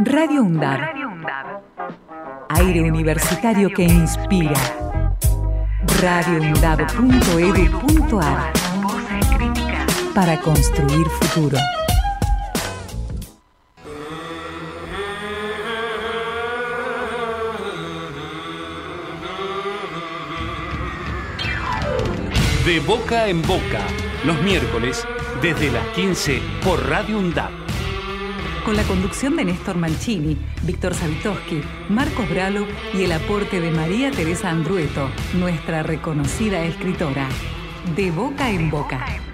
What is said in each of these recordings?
Radio UNDAB. Aire universitario que inspira. radioundab.edu.ar Para construir futuro. De boca en boca, los miércoles desde las 15 por Radio UNDAP. Con la conducción de Néstor Mancini, Víctor Savitoski, Marcos Bralo y el aporte de María Teresa Andrueto, nuestra reconocida escritora. De boca en boca.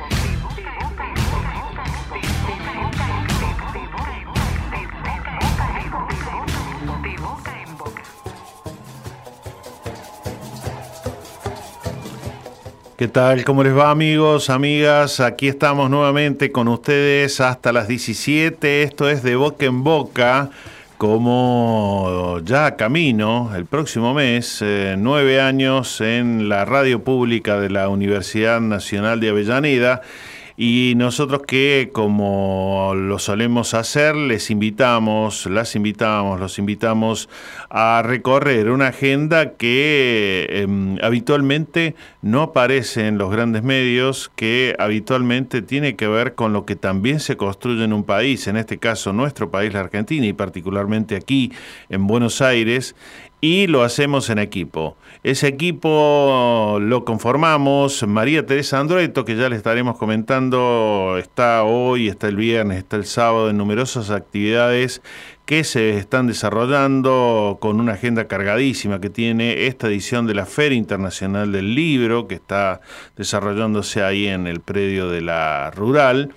¿Qué tal? ¿Cómo les va amigos, amigas? Aquí estamos nuevamente con ustedes hasta las 17. Esto es de boca en boca, como ya camino el próximo mes, eh, nueve años en la radio pública de la Universidad Nacional de Avellaneda y nosotros que, como lo solemos hacer, les invitamos, las invitamos, los invitamos a recorrer una agenda que em, habitualmente no aparece en los grandes medios, que habitualmente tiene que ver con lo que también se construye en un país, en este caso nuestro país, la Argentina, y particularmente aquí en Buenos Aires, y lo hacemos en equipo. Ese equipo lo conformamos María Teresa Androeto, que ya le estaremos comentando, está hoy, está el viernes, está el sábado en numerosas actividades que se están desarrollando con una agenda cargadísima que tiene esta edición de la Feria Internacional del Libro, que está desarrollándose ahí en el predio de la Rural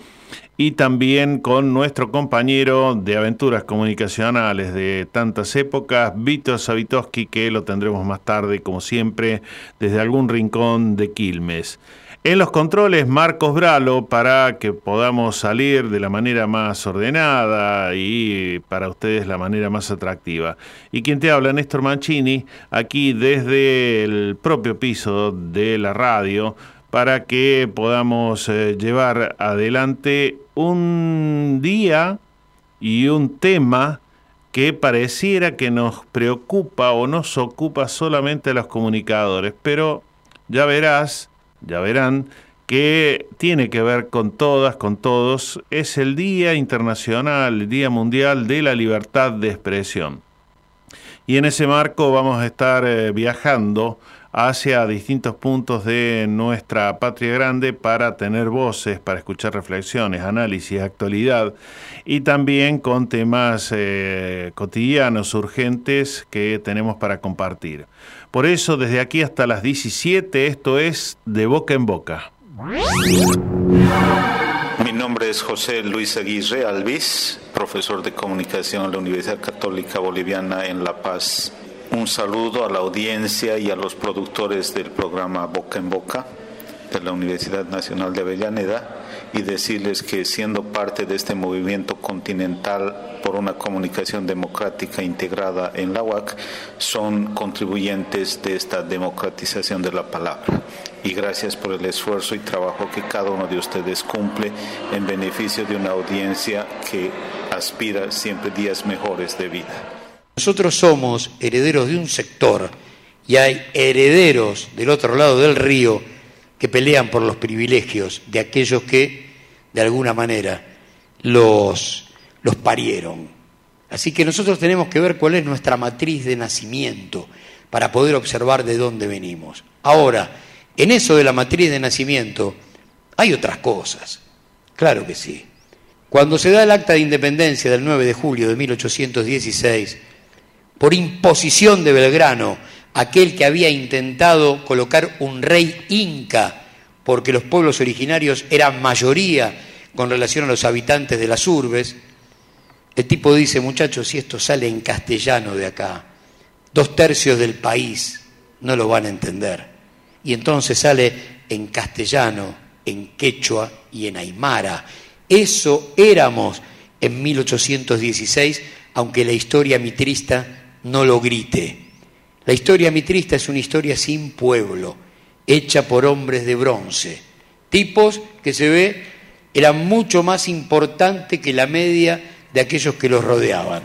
y también con nuestro compañero de aventuras comunicacionales de tantas épocas, Víctor Savitoski, que lo tendremos más tarde, como siempre, desde algún rincón de Quilmes. En los controles, Marcos Bralo, para que podamos salir de la manera más ordenada y para ustedes la manera más atractiva. Y quien te habla, Néstor Mancini, aquí desde el propio piso de la radio, para que podamos eh, llevar adelante un día y un tema que pareciera que nos preocupa o nos ocupa solamente a los comunicadores, pero ya verás, ya verán que tiene que ver con todas, con todos, es el Día Internacional, el Día Mundial de la Libertad de Expresión. Y en ese marco vamos a estar eh, viajando hacia distintos puntos de nuestra patria grande para tener voces, para escuchar reflexiones, análisis, actualidad y también con temas eh, cotidianos, urgentes que tenemos para compartir. Por eso, desde aquí hasta las 17, esto es De Boca en Boca. Mi nombre es José Luis Aguirre Alvis, profesor de comunicación en la Universidad Católica Boliviana en La Paz, un saludo a la audiencia y a los productores del programa Boca en Boca de la Universidad Nacional de Avellaneda y decirles que siendo parte de este movimiento continental por una comunicación democrática integrada en la UAC, son contribuyentes de esta democratización de la palabra. Y gracias por el esfuerzo y trabajo que cada uno de ustedes cumple en beneficio de una audiencia que aspira siempre días mejores de vida. Nosotros somos herederos de un sector y hay herederos del otro lado del río que pelean por los privilegios de aquellos que, de alguna manera, los, los parieron. Así que nosotros tenemos que ver cuál es nuestra matriz de nacimiento para poder observar de dónde venimos. Ahora, en eso de la matriz de nacimiento hay otras cosas. Claro que sí. Cuando se da el acta de independencia del 9 de julio de 1816, por imposición de Belgrano, aquel que había intentado colocar un rey inca, porque los pueblos originarios eran mayoría con relación a los habitantes de las urbes, el tipo dice, muchachos, si esto sale en castellano de acá, dos tercios del país no lo van a entender. Y entonces sale en castellano, en quechua y en aymara. Eso éramos en 1816, aunque la historia mitrista no lo grite. La historia mitrista es una historia sin pueblo, hecha por hombres de bronce, tipos que se ve eran mucho más importantes que la media de aquellos que los rodeaban.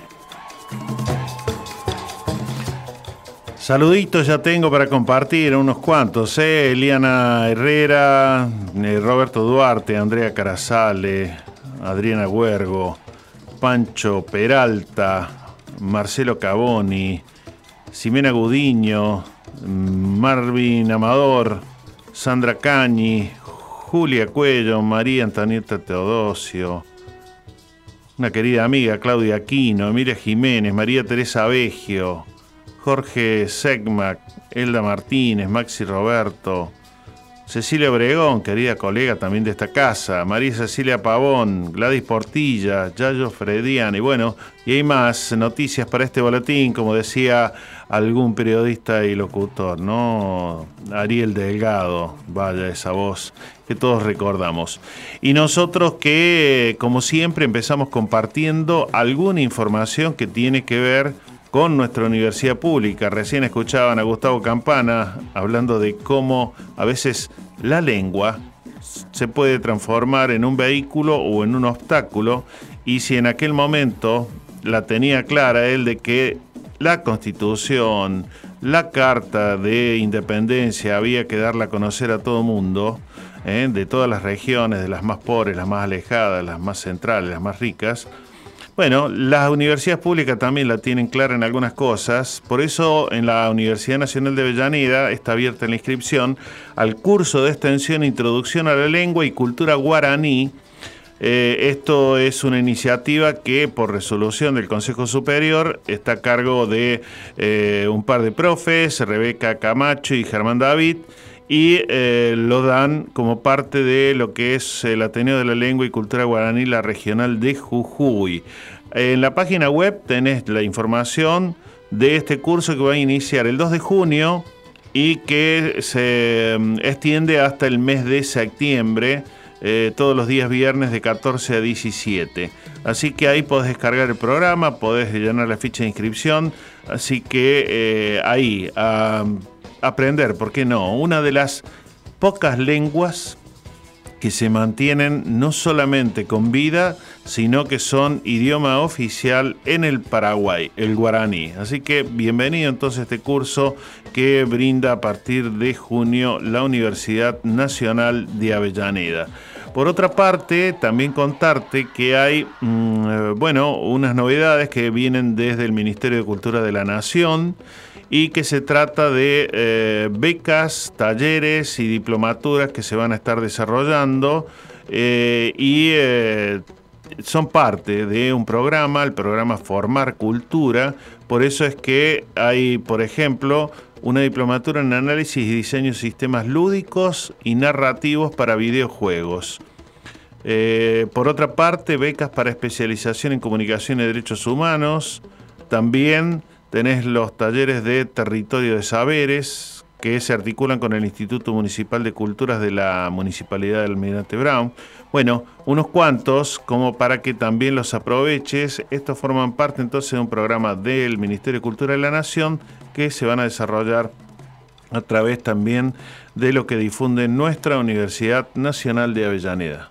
Saluditos ya tengo para compartir, unos cuantos, ¿eh? Eliana Herrera, eh, Roberto Duarte, Andrea Carazale, Adriana Huergo, Pancho Peralta, Marcelo Caboni, Ximena Gudiño, Marvin Amador, Sandra Cañi, Julia Cuello, María Antonieta Teodosio, una querida amiga Claudia Aquino, Emilia Jiménez, María Teresa Vegio, Jorge Segmac, Elda Martínez, Maxi Roberto, Cecilia Obregón, querida colega también de esta casa, María Cecilia Pavón, Gladys Portilla, Yayo Fredian, y bueno, y hay más noticias para este boletín, como decía algún periodista y locutor, ¿no? Ariel Delgado, vaya esa voz que todos recordamos. Y nosotros que, como siempre, empezamos compartiendo alguna información que tiene que ver con nuestra universidad pública. Recién escuchaban a Gustavo Campana hablando de cómo a veces la lengua se puede transformar en un vehículo o en un obstáculo y si en aquel momento la tenía clara él de que la constitución, la carta de independencia había que darla a conocer a todo mundo, ¿eh? de todas las regiones, de las más pobres, las más alejadas, las más centrales, las más ricas, bueno, las universidades públicas también la tienen clara en algunas cosas, por eso en la Universidad Nacional de Avellaneda está abierta la inscripción al curso de extensión Introducción a la Lengua y Cultura Guaraní. Eh, esto es una iniciativa que por resolución del Consejo Superior está a cargo de eh, un par de profes, Rebeca Camacho y Germán David y eh, lo dan como parte de lo que es el Ateneo de la Lengua y Cultura Guaraní, la regional de Jujuy. En la página web tenés la información de este curso que va a iniciar el 2 de junio y que se mm, extiende hasta el mes de septiembre, eh, todos los días viernes de 14 a 17. Así que ahí podés descargar el programa, podés llenar la ficha de inscripción, así que eh, ahí aprender, ¿por qué no? Una de las pocas lenguas que se mantienen no solamente con vida, sino que son idioma oficial en el Paraguay, el guaraní. Así que bienvenido entonces a este curso que brinda a partir de junio la Universidad Nacional de Avellaneda. Por otra parte, también contarte que hay, mm, eh, bueno, unas novedades que vienen desde el Ministerio de Cultura de la Nación y que se trata de eh, becas, talleres y diplomaturas que se van a estar desarrollando eh, y eh, son parte de un programa, el programa Formar Cultura, por eso es que hay, por ejemplo, una diplomatura en análisis y diseño de sistemas lúdicos y narrativos para videojuegos. por otra parte, becas para especialización en comunicación y derechos humanos, también Tenés los talleres de territorio de saberes que se articulan con el Instituto Municipal de Culturas de la Municipalidad del Almirante Brown. Bueno, unos cuantos como para que también los aproveches. Estos forman parte entonces de un programa del Ministerio de Cultura de la Nación que se van a desarrollar a través también de lo que difunde nuestra Universidad Nacional de Avellaneda.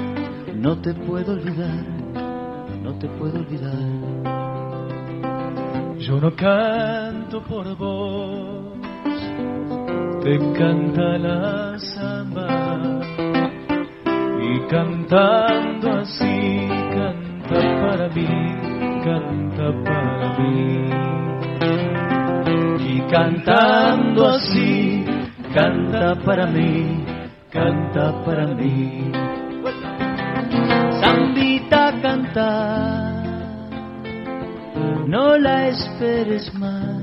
no te puedo olvidar, no te puedo olvidar. Yo no canto por vos, te canta la samba y cantando así canta para mí, canta para mí. Y cantando así canta para mí, canta para mí. Zambita canta, no la esperes más.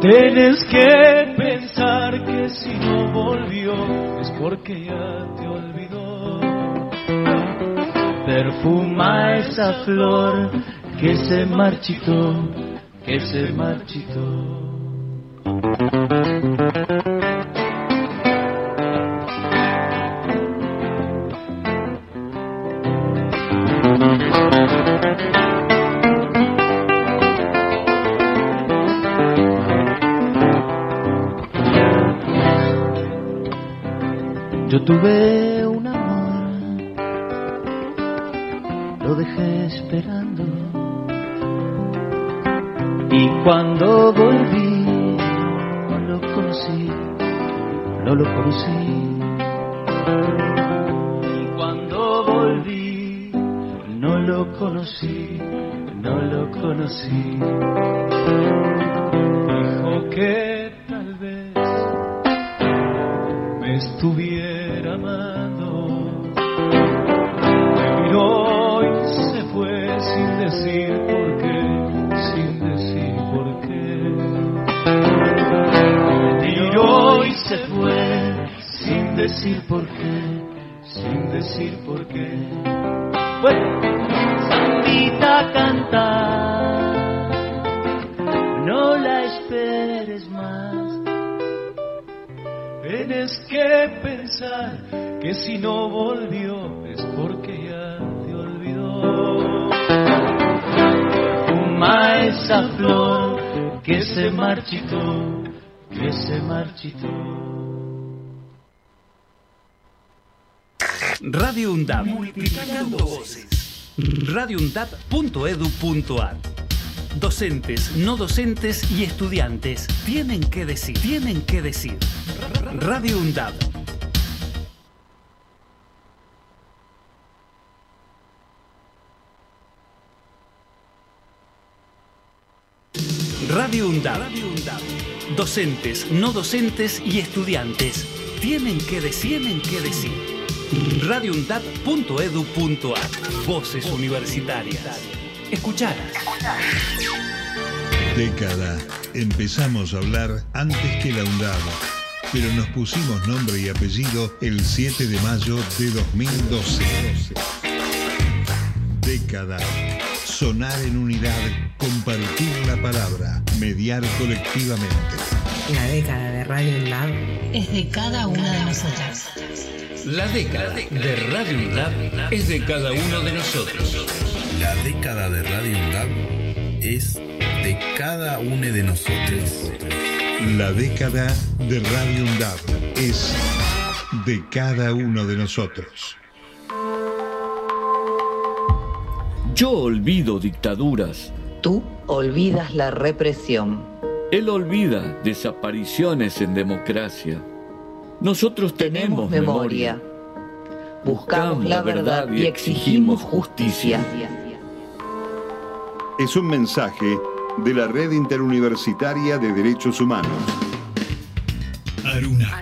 Tienes que pensar que si no volvió es porque ya te olvidó. Perfuma esa flor que se marchitó, que se marchitó. Yo tuve un amor, lo dejé esperando. Y cuando volví, no lo conocí, no lo conocí. Y cuando volví, no lo conocí, no lo conocí. Dijo que estuviera amando. Me miró y se fue sin decir por qué, sin decir por qué. Me miró y se fue sin decir por qué, sin decir por qué. Bueno, Sandita canta, Tienes que pensar que si no volvió es porque ya te olvidó. Fuma esa flor que se marchitó, que se marchitó. Radio UNDAP. Multiplicando voces. radioundap.edu.ar Docentes, no docentes y estudiantes tienen que decir, tienen que decir. Radio UNDAP. Radio UNDAP. Docentes, no docentes y estudiantes tienen que decir, tienen que decir. radioundap.edu.ar Voces universitarias. Escuchalas. Década. Empezamos a hablar antes que la UNDAB, pero nos pusimos nombre y apellido el 7 de mayo de 2012. Década. Sonar en unidad, compartir la palabra, mediar colectivamente. La década de Radio Lab es de cada una de nosotras. La década de Radio UNDAP es de cada uno de nosotros. La década de Radio UNDAP es de cada uno de nosotros. La década de Radio UNDAB es de cada uno de nosotros. Yo olvido dictaduras. Tú olvidas la represión. Él olvida desapariciones en democracia. Nosotros tenemos, tenemos memoria. memoria. Buscamos la verdad y exigimos justicia. Es un mensaje de la Red Interuniversitaria de Derechos Humanos. Aruna,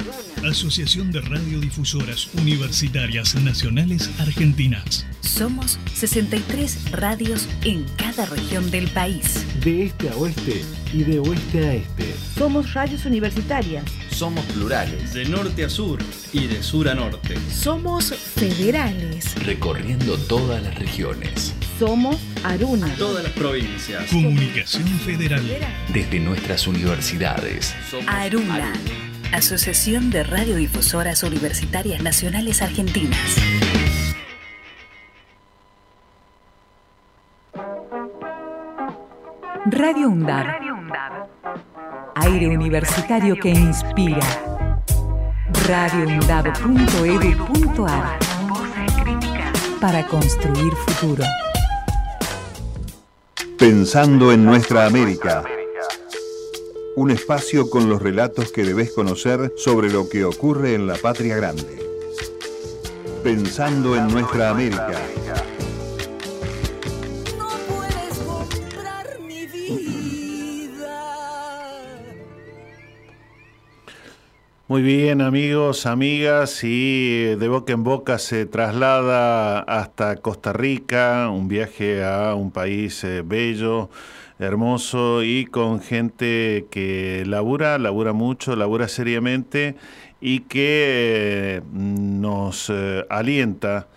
Asociación de Radiodifusoras Universitarias Nacionales Argentinas. Somos 63 radios en cada región del país. De este a oeste y de oeste a este. Somos radios universitarias. Somos plurales. De norte a sur y de sur a norte. Somos federales. Recorriendo todas las regiones. Somos Aruna. Todas las provincias. Comunicación Federal. Desde nuestras universidades. Aruna. Aruna. Asociación de Radiodifusoras Universitarias Nacionales Argentinas. Radio UNDAB. Aire universitario que inspira. radioundab.edu.ar Para construir futuro. Pensando en nuestra América. Un espacio con los relatos que debes conocer sobre lo que ocurre en la patria grande. Pensando en nuestra América. Muy bien amigos, amigas, y de boca en boca se traslada hasta Costa Rica, un viaje a un país eh, bello, hermoso y con gente que labura, labura mucho, labura seriamente y que eh, nos eh, alienta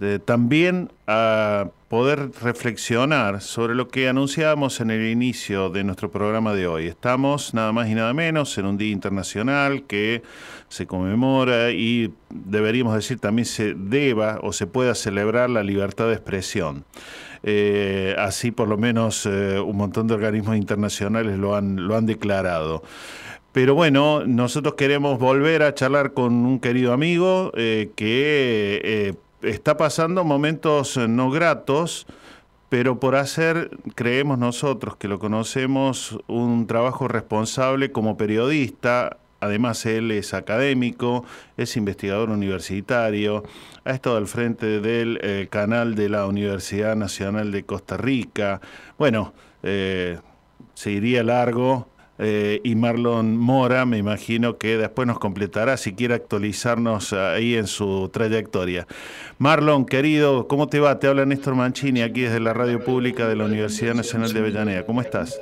eh, también a poder reflexionar sobre lo que anunciábamos en el inicio de nuestro programa de hoy. Estamos nada más y nada menos en un día internacional que se conmemora y deberíamos decir también se deba o se pueda celebrar la libertad de expresión. Eh, así por lo menos eh, un montón de organismos internacionales lo han, lo han declarado. Pero bueno, nosotros queremos volver a charlar con un querido amigo eh, que está pasando momentos no gratos, pero por hacer, creemos nosotros que lo conocemos, un trabajo responsable como periodista. Además, él es académico, es investigador universitario, ha estado al frente del eh, canal de la Universidad Nacional de Costa Rica. Bueno, eh, seguiría largo, eh, y Marlon Mora, me imagino que después nos completará si quiere actualizarnos ahí en su trayectoria. Marlon, querido, ¿cómo te va? Te habla Néstor Mancini aquí desde la radio pública de la Universidad Nacional de Avellaneda. ¿Cómo estás?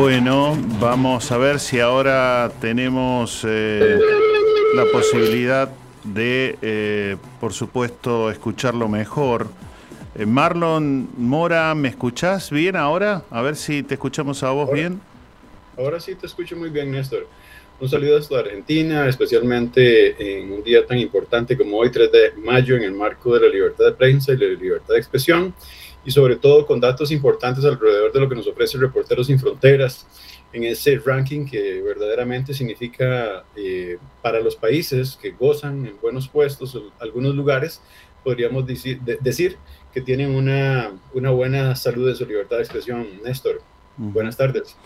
Bueno, vamos a ver si ahora tenemos eh, la posibilidad de, eh, por supuesto, escucharlo mejor. Eh, Marlon Mora, ¿me escuchás bien ahora? A ver si te escuchamos a vos bien. Ahora sí te escucho muy bien, Néstor. Un saludo hasta Argentina, especialmente en un día tan importante como hoy, 3 de mayo, en el marco de la libertad de prensa y la libertad de expresión y sobre todo con datos importantes alrededor de lo que nos ofrece Reporteros Sin Fronteras en ese ranking que verdaderamente significa eh, para los países que gozan en buenos puestos, en algunos lugares, podríamos decir, decir que tienen una, una, buena salud de su libertad de expresión. Néstor, buenas tardes.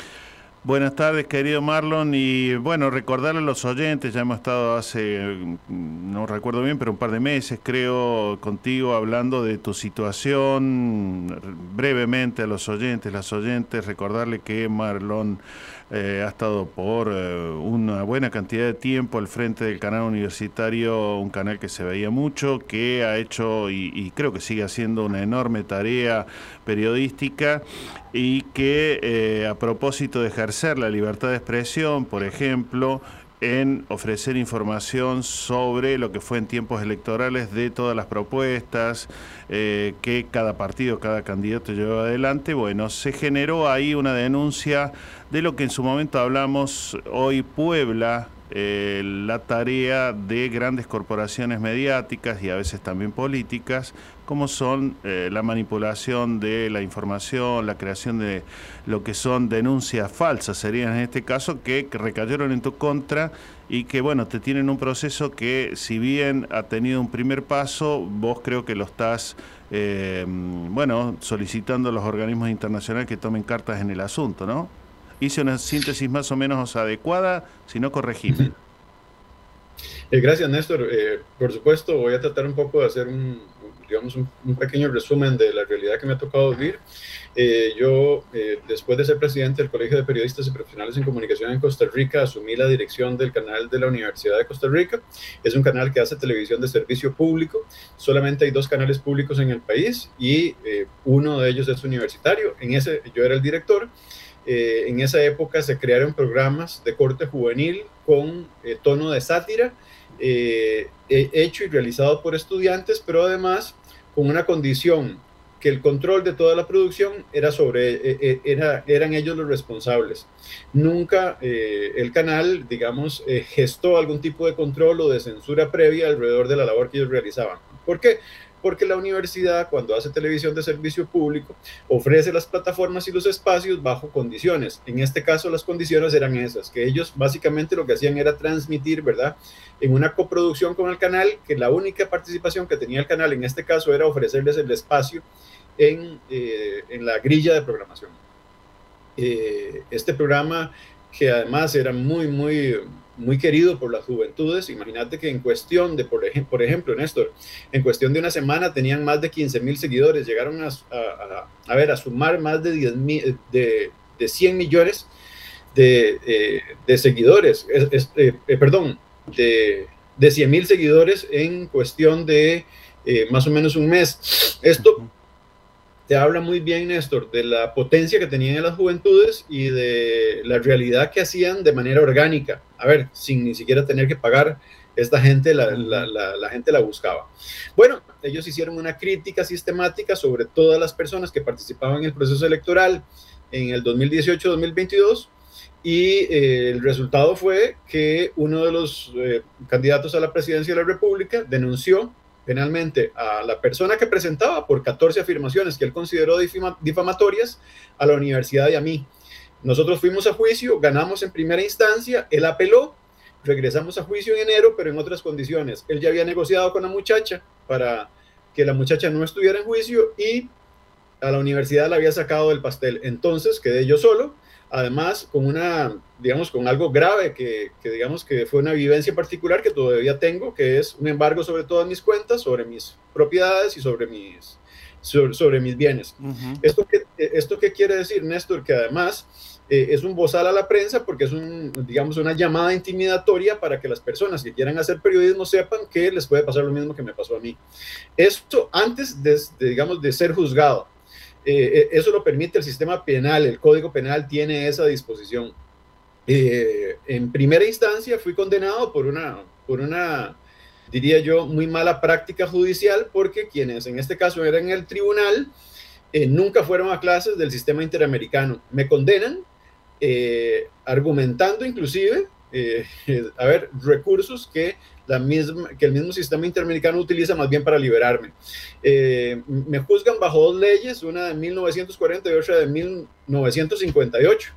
Buenas tardes, querido Marlon. Y bueno, recordarle a los oyentes, ya hemos estado hace, no recuerdo bien, pero un par de meses, creo, contigo hablando de tu situación. Brevemente a los oyentes, las oyentes, recordarle que Marlon eh, ha estado por eh, una buena cantidad de tiempo al frente del canal universitario, un canal que se veía mucho, que ha hecho y, creo que sigue haciendo una enorme tarea periodística y que eh, a propósito de ejercer la libertad de expresión, por ejemplo, en ofrecer información sobre lo que fue en tiempos electorales de todas las propuestas que cada partido, cada candidato llevó adelante. Bueno, se generó ahí una denuncia de lo que en su momento hablamos hoy Puebla, eh, la tarea de grandes corporaciones mediáticas y a veces también políticas, como son eh, la manipulación de la información, la creación de lo que son denuncias falsas, serían en este caso, que, recayeron en tu contra y que, bueno, te tienen un proceso que, si bien ha tenido un primer paso, vos creo que lo estás, eh, bueno, solicitando a los organismos internacionales que tomen cartas en el asunto, ¿no? Hice una síntesis más o menos adecuada, si no corregime. Eh, gracias, Néstor. Eh, por supuesto, voy a tratar un poco de hacer un, digamos, un, pequeño resumen de la realidad que me ha tocado vivir. Eh, yo, después de ser presidente del Colegio de Periodistas y Profesionales en Comunicación en Costa Rica, asumí la dirección del canal de la Universidad de Costa Rica. Es un canal que hace televisión de servicio público. Solamente hay dos canales públicos en el país y uno de ellos es universitario. En ese yo era el director. Eh, en esa época se crearon programas de corte juvenil con eh, tono de sátira eh, hecho y realizado por estudiantes, pero además con una condición que el control de toda la producción era sobre, era, eran ellos los responsables. Nunca el canal, digamos, gestó algún tipo de control o de censura previa alrededor de la labor que ellos realizaban. ¿Por qué? Porque la universidad cuando hace televisión de servicio público ofrece las plataformas y los espacios bajo condiciones. En este caso las condiciones eran esas, que ellos básicamente lo que hacían era transmitir, ¿verdad? En una coproducción con el canal, que la única participación que tenía el canal en este caso era ofrecerles el espacio en, eh, en la grilla de programación. Eh, este programa que además era muy, muy muy querido por las juventudes. Imagínate que en cuestión de, por, ejemplo, por ejemplo, Néstor, en cuestión de una semana tenían más de 15 mil seguidores, llegaron a, a, ver, a sumar más de, 10 mil, de, de 100 millones de, eh, de seguidores, eh, eh, perdón, de, de 100 mil seguidores en cuestión de más o menos un mes. Esto te habla muy bien, Néstor, de la potencia que tenían en las juventudes y de la realidad que hacían de manera orgánica. A ver, sin ni siquiera tener que pagar, esta gente la, la, la, gente la buscaba. Bueno, ellos hicieron una crítica sistemática sobre todas las personas que participaban en el proceso electoral en el 2018-2022 y eh, el resultado fue que uno de los eh, candidatos a la presidencia de la República denunció penalmente a la persona que presentaba por 14 afirmaciones que él consideró difamatorias a la universidad y a mí. Nosotros fuimos a juicio, ganamos en primera instancia, él apeló, regresamos a juicio en enero, pero en otras condiciones. Él ya había negociado con la muchacha para que la muchacha no estuviera en juicio y a la universidad la había sacado del pastel. Entonces quedé yo solo además con una, digamos, con algo grave que, que, digamos que fue una vivencia particular que todavía tengo, que es un embargo sobre todas mis cuentas, sobre mis propiedades y sobre mis, sobre, mis bienes. ¿Esto, qué, ¿Esto qué quiere decir, Néstor? Que además eh, es un bozal a la prensa porque es un, digamos, una llamada intimidatoria para que las personas que quieran hacer periodismo sepan que les puede pasar lo mismo que me pasó a mí. Esto antes de digamos, de ser juzgado. Eh, eh, eso lo permite el sistema penal, el Código Penal tiene esa disposición. Eh, en primera instancia fui condenado por una, por una, diría yo, muy mala práctica judicial porque quienes en este caso eran el tribunal nunca fueron a clases del sistema interamericano. Me condenan argumentando inclusive, a ver, recursos que la misma, que el mismo sistema interamericano utiliza más bien para liberarme. Eh, me juzgan bajo dos leyes, una de 1940 y otra de 1958.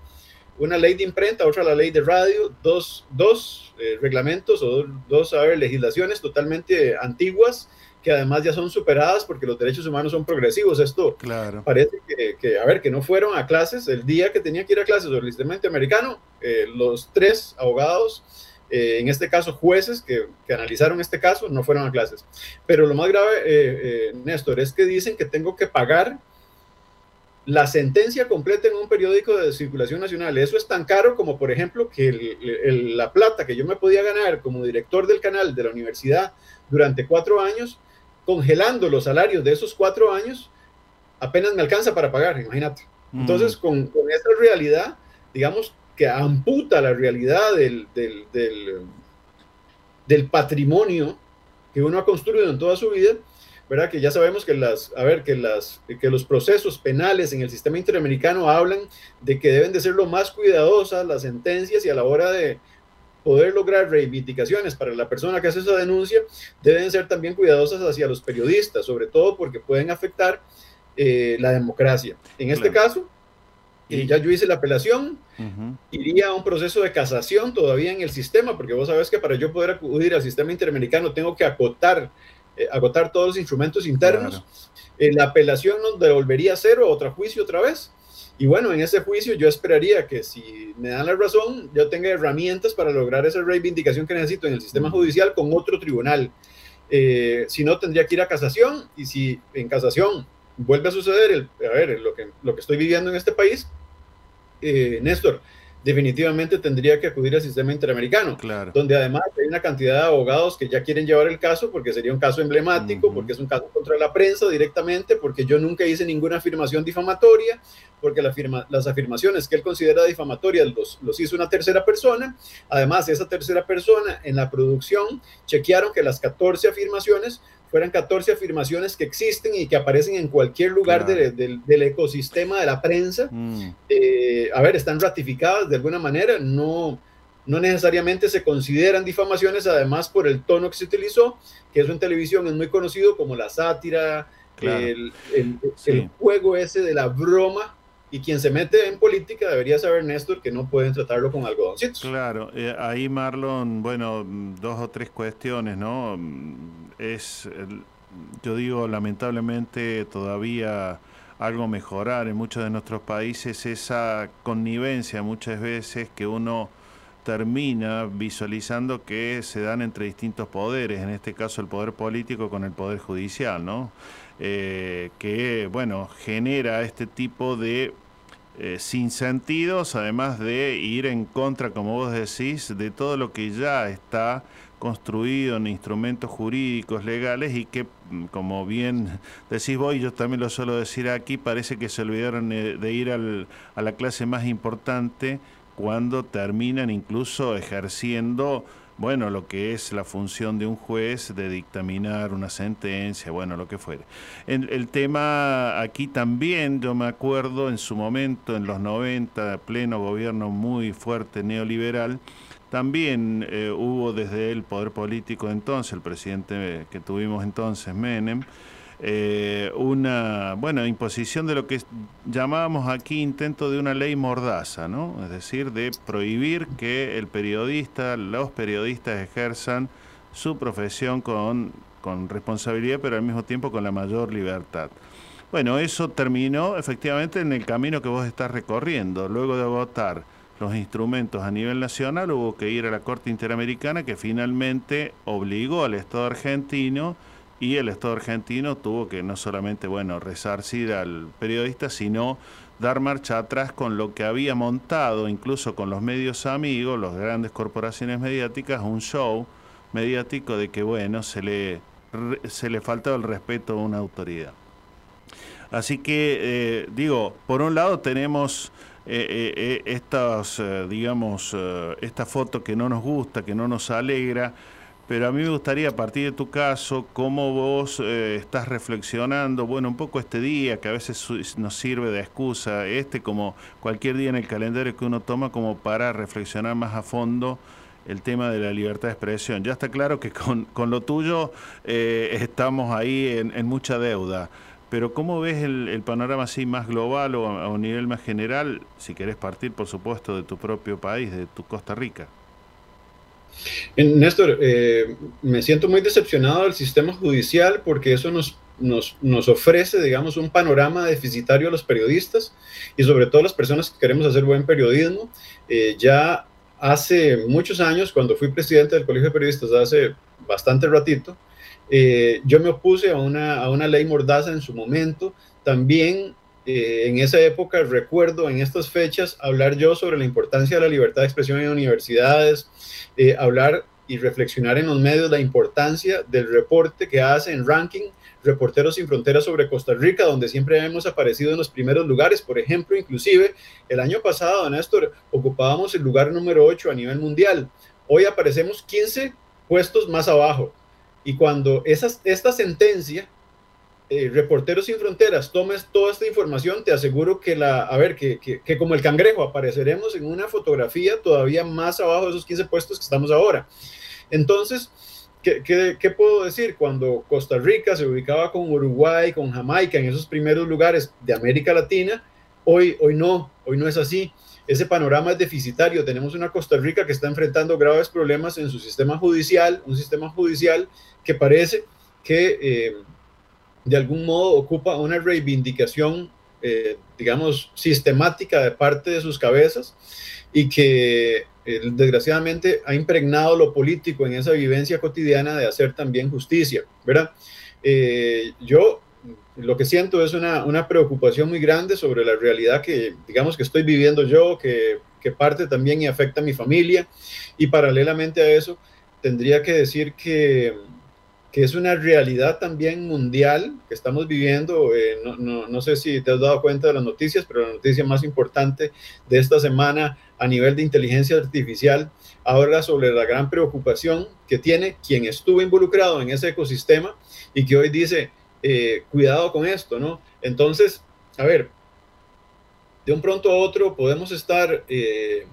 Una ley de imprenta, otra la ley de radio, dos, dos eh, reglamentos o dos, a ver, legislaciones totalmente antiguas que además ya son superadas porque los derechos humanos son progresivos. Esto claro. parece que, a ver, que no fueron a clases el día que tenía que ir a clases sobre el sistema interamericano. Eh, los tres abogados eh, en este caso jueces que, analizaron este caso no fueron a clases. Pero lo más grave, eh, eh, Néstor, es que dicen que tengo que pagar la sentencia completa en un periódico de circulación nacional. Eso es tan caro como, por ejemplo, que la plata que yo me podía ganar como director del canal de la universidad durante cuatro años, congelando los salarios de esos cuatro años, apenas me alcanza para pagar, imagínate. Mm. Entonces, con, con esta realidad, digamos, que amputa la realidad del, del, del, patrimonio que uno ha construido en toda su vida, ¿verdad? Que ya sabemos que, las, a ver, que, las, que los procesos penales en el sistema interamericano hablan de que deben de ser lo más cuidadosas las sentencias y a la hora de poder lograr reivindicaciones para la persona que hace esa denuncia, deben ser también cuidadosas hacia los periodistas, sobre todo porque pueden afectar eh, la democracia. En este caso, y ya yo hice la apelación, iría a un proceso de casación todavía en el sistema, porque vos sabés que para yo poder acudir al sistema interamericano tengo que acotar, eh, agotar todos los instrumentos internos. Eh, la apelación nos devolvería a cero, otro juicio otra vez. Y bueno, en ese juicio yo esperaría que si me dan la razón, yo tenga herramientas para lograr esa reivindicación que necesito en el sistema judicial con otro tribunal. Eh, si no, tendría que ir a casación y si en casación vuelve a suceder, el, a ver, lo que, lo que estoy viviendo en este país, eh, Néstor, definitivamente tendría que acudir al sistema interamericano, claro. donde además hay una cantidad de abogados que ya quieren llevar el caso porque sería un caso emblemático, uh -huh. porque es un caso contra la prensa directamente, porque yo nunca hice ninguna afirmación difamatoria, porque la firma, las afirmaciones que él considera difamatorias los, los hizo una tercera persona. Además, esa tercera persona en la producción chequearon que las 14 afirmaciones fueran 14 afirmaciones que existen y que aparecen en cualquier lugar claro. de, de, del ecosistema de la prensa. Mm. Eh, a ver, están ratificadas de alguna manera, no, no necesariamente se consideran difamaciones, además por el tono que se utilizó, que eso en televisión es muy conocido como la sátira, claro. el, el, sí. el juego ese de la broma, y quien se mete en política debería saber, Néstor, que no pueden tratarlo con algodoncitos. Claro, eh, ahí Marlon, bueno, dos o tres cuestiones, ¿no? Es, yo digo, lamentablemente todavía algo mejorar en muchos de nuestros países, esa connivencia muchas veces que uno termina visualizando que se dan entre distintos poderes, en este caso el poder político con el poder judicial, ¿no? Eh, que, bueno, genera este tipo de eh, sinsentidos, además de ir en contra, como vos decís, de todo lo que ya está construido en instrumentos jurídicos legales y que, como bien decís vos, y yo también lo suelo decir aquí, parece que se olvidaron de ir al, a la clase más importante cuando terminan incluso ejerciendo bueno, lo que es la función de un juez de dictaminar una sentencia, bueno, lo que fuere. El, el, tema aquí también, yo me acuerdo en su momento, en los 90, pleno gobierno muy fuerte neoliberal, también eh, hubo desde el poder político entonces, el presidente que tuvimos entonces, Menem, eh, una bueno imposición de lo que llamábamos aquí intento de una ley mordaza, ¿no? Es decir, de prohibir que el periodista, los periodistas ejerzan su profesión con, con responsabilidad, pero al mismo tiempo con la mayor libertad. Bueno, eso terminó efectivamente en el camino que vos estás recorriendo. Luego de agotar los instrumentos a nivel nacional, hubo que ir a la Corte Interamericana que finalmente obligó al Estado argentino y el Estado argentino tuvo que no solamente, bueno, resarcir al periodista, sino dar marcha atrás con lo que había montado, incluso con los medios amigos, las grandes corporaciones mediáticas, un show mediático de que, bueno, se le, se le faltaba el respeto a una autoridad. Así que, eh, digo, por un lado tenemos eh, eh, estas, digamos, esta foto que no nos gusta, que no nos alegra, pero a mí me gustaría, a partir de tu caso, cómo vos eh, estás reflexionando, bueno, un poco este día que a veces nos sirve de excusa, este como cualquier día en el calendario que uno toma como para reflexionar más a fondo el tema de la libertad de expresión. Ya está claro que con, con lo tuyo eh, estamos ahí en, mucha deuda, pero ¿cómo ves el, el panorama así más global o a, a un nivel más general, si querés partir, por supuesto, de tu propio país, de tu Costa Rica? Néstor, eh, me siento muy decepcionado del sistema judicial porque eso nos, nos, nos, ofrece, digamos, un panorama deficitario a los periodistas y sobre todo a las personas que queremos hacer buen periodismo. Eh, ya hace muchos años, cuando fui presidente del Colegio de Periodistas, hace bastante ratito, eh, yo me opuse a una, a una ley mordaza en su momento. También eh, en esa época recuerdo en estas fechas hablar yo sobre la importancia de la libertad de expresión en universidades, eh, hablar y reflexionar en los medios la importancia del reporte que hace en ranking Reporteros sin Fronteras sobre Costa Rica, donde siempre hemos aparecido en los primeros lugares. Por ejemplo, inclusive el año pasado, Néstor, ocupábamos el lugar número 8 a nivel mundial. Hoy aparecemos 15 puestos más abajo. Y cuando esas, esta sentencia eh, Reporteros Sin Fronteras tomes toda esta información, te aseguro que, la, a ver, que, que, que, como el cangrejo apareceremos en una fotografía todavía más abajo de esos 15 puestos que estamos ahora. Entonces, ¿qué, qué, qué puedo decir? Cuando Costa Rica se ubicaba con Uruguay, con Jamaica, en esos primeros lugares de América Latina, hoy, hoy no, hoy no es así. Ese panorama es deficitario. Tenemos una Costa Rica que está enfrentando graves problemas en su sistema judicial, un sistema judicial que parece que... Eh, de algún modo ocupa una reivindicación, eh, digamos, sistemática de parte de sus cabezas y que eh, desgraciadamente ha impregnado lo político en esa vivencia cotidiana de hacer también justicia, ¿verdad? Eh, yo lo que siento es una, una, preocupación muy grande sobre la realidad que, digamos, que estoy viviendo yo, que que parte también y afecta a mi familia. Y paralelamente a eso, tendría que decir que, que es una realidad también mundial que estamos viviendo. Eh, no, no, no, sé si te has dado cuenta de las noticias, pero la noticia más importante de esta semana a nivel de inteligencia artificial habla sobre la gran preocupación que tiene quien estuvo involucrado en ese ecosistema y que hoy dice, eh, cuidado con esto, ¿no? Entonces, a ver, de un pronto a otro podemos estar eh,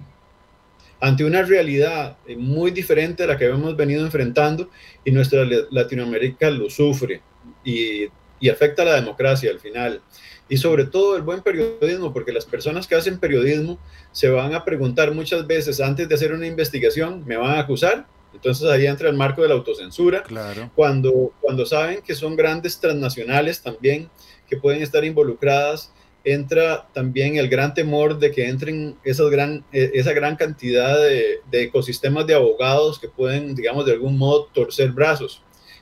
ante una realidad eh, muy diferente a la que hemos venido enfrentando y nuestra Latinoamérica lo sufre y, y afecta a la democracia al final. Y sobre todo el buen periodismo, porque las personas que hacen periodismo se van a preguntar muchas veces antes de hacer una investigación, ¿me van a acusar? Entonces ahí entra el marco de la autocensura. Claro. Cuando, cuando saben que son grandes transnacionales también que pueden estar involucradas, entra también el gran temor de que entren esas gran, e, esa gran cantidad de, de ecosistemas de abogados que pueden, digamos, de algún modo torcer brazos.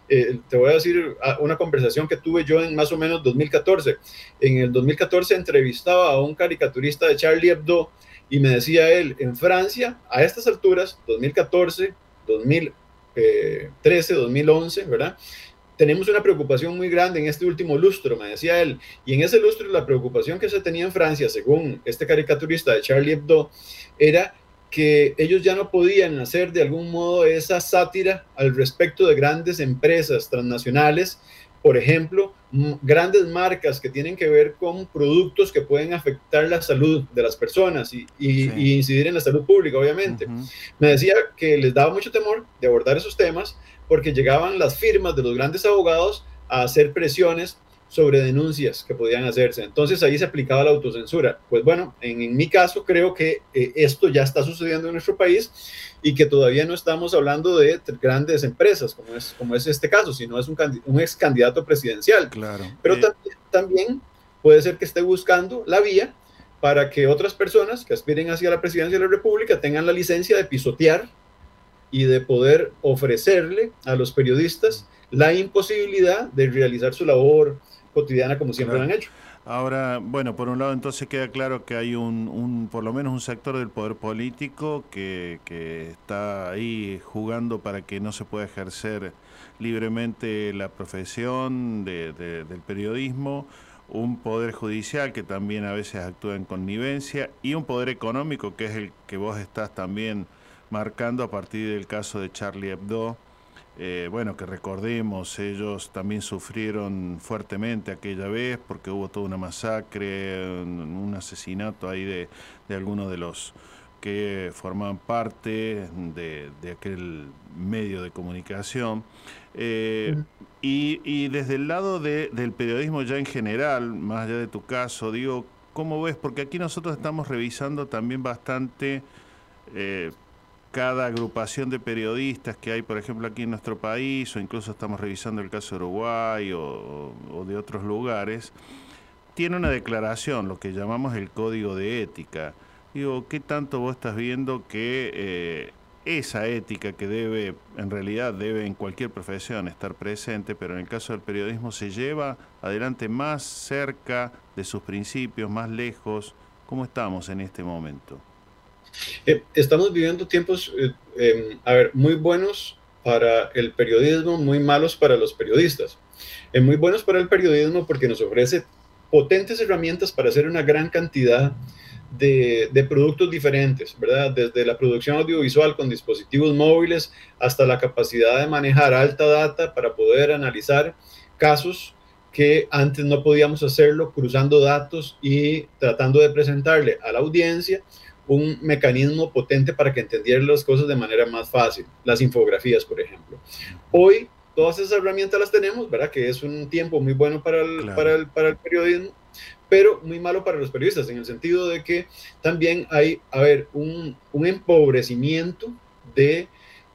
Eh, te voy a decir una conversación que tuve yo en más o menos 2014. En el 2014 entrevistaba a un caricaturista de Charlie Hebdo y me decía él, en Francia, a estas alturas, 2014, 2013, 2011, ¿verdad? Tenemos una preocupación muy grande en este último lustro, me decía él. Y en ese lustro la preocupación que se tenía en Francia, según este caricaturista de Charlie Hebdo, era que ellos ya no podían hacer de algún modo esa sátira al respecto de grandes empresas transnacionales, por ejemplo, grandes marcas que tienen que ver con productos que pueden afectar la salud de las personas y, y, sí. y incidir en la salud pública, obviamente. Uh -huh. Me decía que les daba mucho temor de abordar esos temas porque llegaban las firmas de los grandes abogados a hacer presiones sobre denuncias que podían hacerse. Entonces ahí se aplicaba la autocensura. Pues bueno, en, en mi caso creo que eh, esto ya está sucediendo en nuestro país y que todavía no estamos hablando de grandes empresas, como es, como es este caso, sino es un, un ex candidato presidencial. Claro. Pero eh. también, también puede ser que esté buscando la vía para que otras personas que aspiren hacia la presidencia de la República tengan la licencia de pisotear y de poder ofrecerle a los periodistas la imposibilidad de realizar su labor cotidiana como siempre lo han hecho. Ahora, bueno, por un lado entonces queda claro que hay un, un por lo menos un sector del poder político que, que, está ahí jugando para que no se pueda ejercer libremente la profesión de, del periodismo, un poder judicial que también a veces actúa en connivencia y un poder económico que es el que vos estás también marcando a partir del caso de Charlie Hebdo eh, bueno, que recordemos, ellos también sufrieron fuertemente aquella vez porque hubo toda una masacre, un, un asesinato ahí de, de algunos de los que formaban parte de, de aquel medio de comunicación. Eh, y, y, desde el lado de, del periodismo ya en general, más allá de tu caso, digo, ¿cómo ves? Porque aquí nosotros estamos revisando también bastante... Eh, cada agrupación de periodistas que hay, por ejemplo, aquí en nuestro país, o incluso estamos revisando el caso de Uruguay o, de otros lugares, tiene una declaración, lo que llamamos el código de ética. Digo, ¿qué tanto vos estás viendo que eh, esa ética que debe, en realidad debe en cualquier profesión estar presente, pero en el caso del periodismo se lleva adelante más cerca de sus principios, más lejos? ¿Cómo estamos en este momento? Eh, estamos viviendo tiempos, eh, ver, muy buenos para el periodismo, muy malos para los periodistas. Eh, muy buenos para el periodismo porque nos ofrece potentes herramientas para hacer una gran cantidad de, de, productos diferentes, ¿verdad? Desde la producción audiovisual con dispositivos móviles hasta la capacidad de manejar alta data para poder analizar casos que antes no podíamos hacerlo cruzando datos y tratando de presentarle a la audiencia un mecanismo potente para que entendieran las cosas de manera más fácil, las infografías, por ejemplo. Hoy todas esas herramientas las tenemos, ¿verdad? Que es un tiempo muy bueno para el, claro. para el, para el periodismo, pero muy malo para los periodistas, en el sentido de que también hay, a ver, un, un empobrecimiento de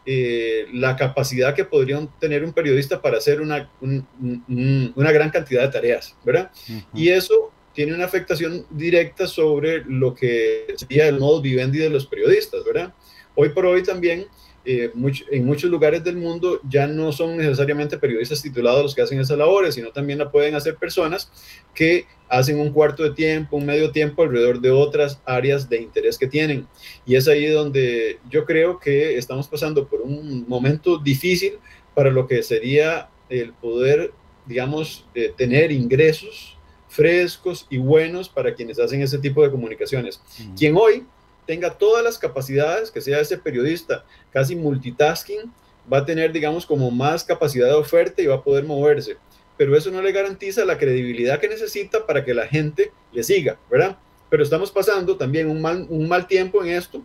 eh, la capacidad que podría tener un periodista para hacer una, un, un, una gran cantidad de tareas, ¿verdad? Uh -huh. Y eso tiene una afectación directa sobre lo que sería el modo vivendi de los periodistas, ¿verdad? Hoy por hoy también eh, en muchos lugares del mundo ya no son necesariamente periodistas titulados los que hacen esas labores, sino también la pueden hacer personas que hacen un cuarto de tiempo, un medio tiempo alrededor de otras áreas de interés que tienen. Y es ahí donde yo creo que estamos pasando por un momento difícil para lo que sería el poder, digamos, eh, tener ingresos frescos y buenos para quienes hacen ese tipo de comunicaciones. Quien hoy tenga todas las capacidades, que sea ese periodista casi multitasking, va a tener, digamos, como más capacidad de oferta y va a poder moverse. Pero eso no le garantiza la credibilidad que necesita para que la gente le siga, ¿verdad? Pero estamos pasando también un mal, un mal tiempo en esto,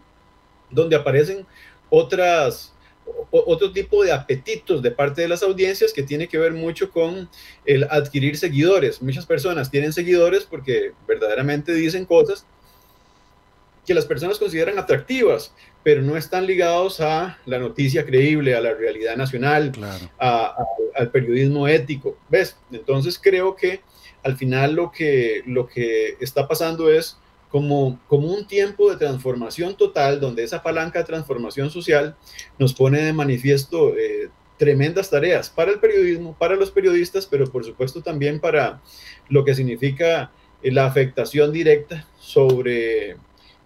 donde aparecen otras, otro tipo de apetitos de parte de las audiencias que tiene que ver mucho con el adquirir seguidores. Muchas personas tienen seguidores porque verdaderamente dicen cosas que las personas consideran atractivas, pero no están ligados a la noticia creíble, a la realidad nacional, al periodismo ético. ¿Ves? Entonces creo que al final lo que, lo que está pasando es como, como un tiempo de transformación total, donde esa palanca de transformación social nos pone de manifiesto eh, tremendas tareas para el periodismo, para los periodistas, pero por supuesto también para lo que significa la afectación directa sobre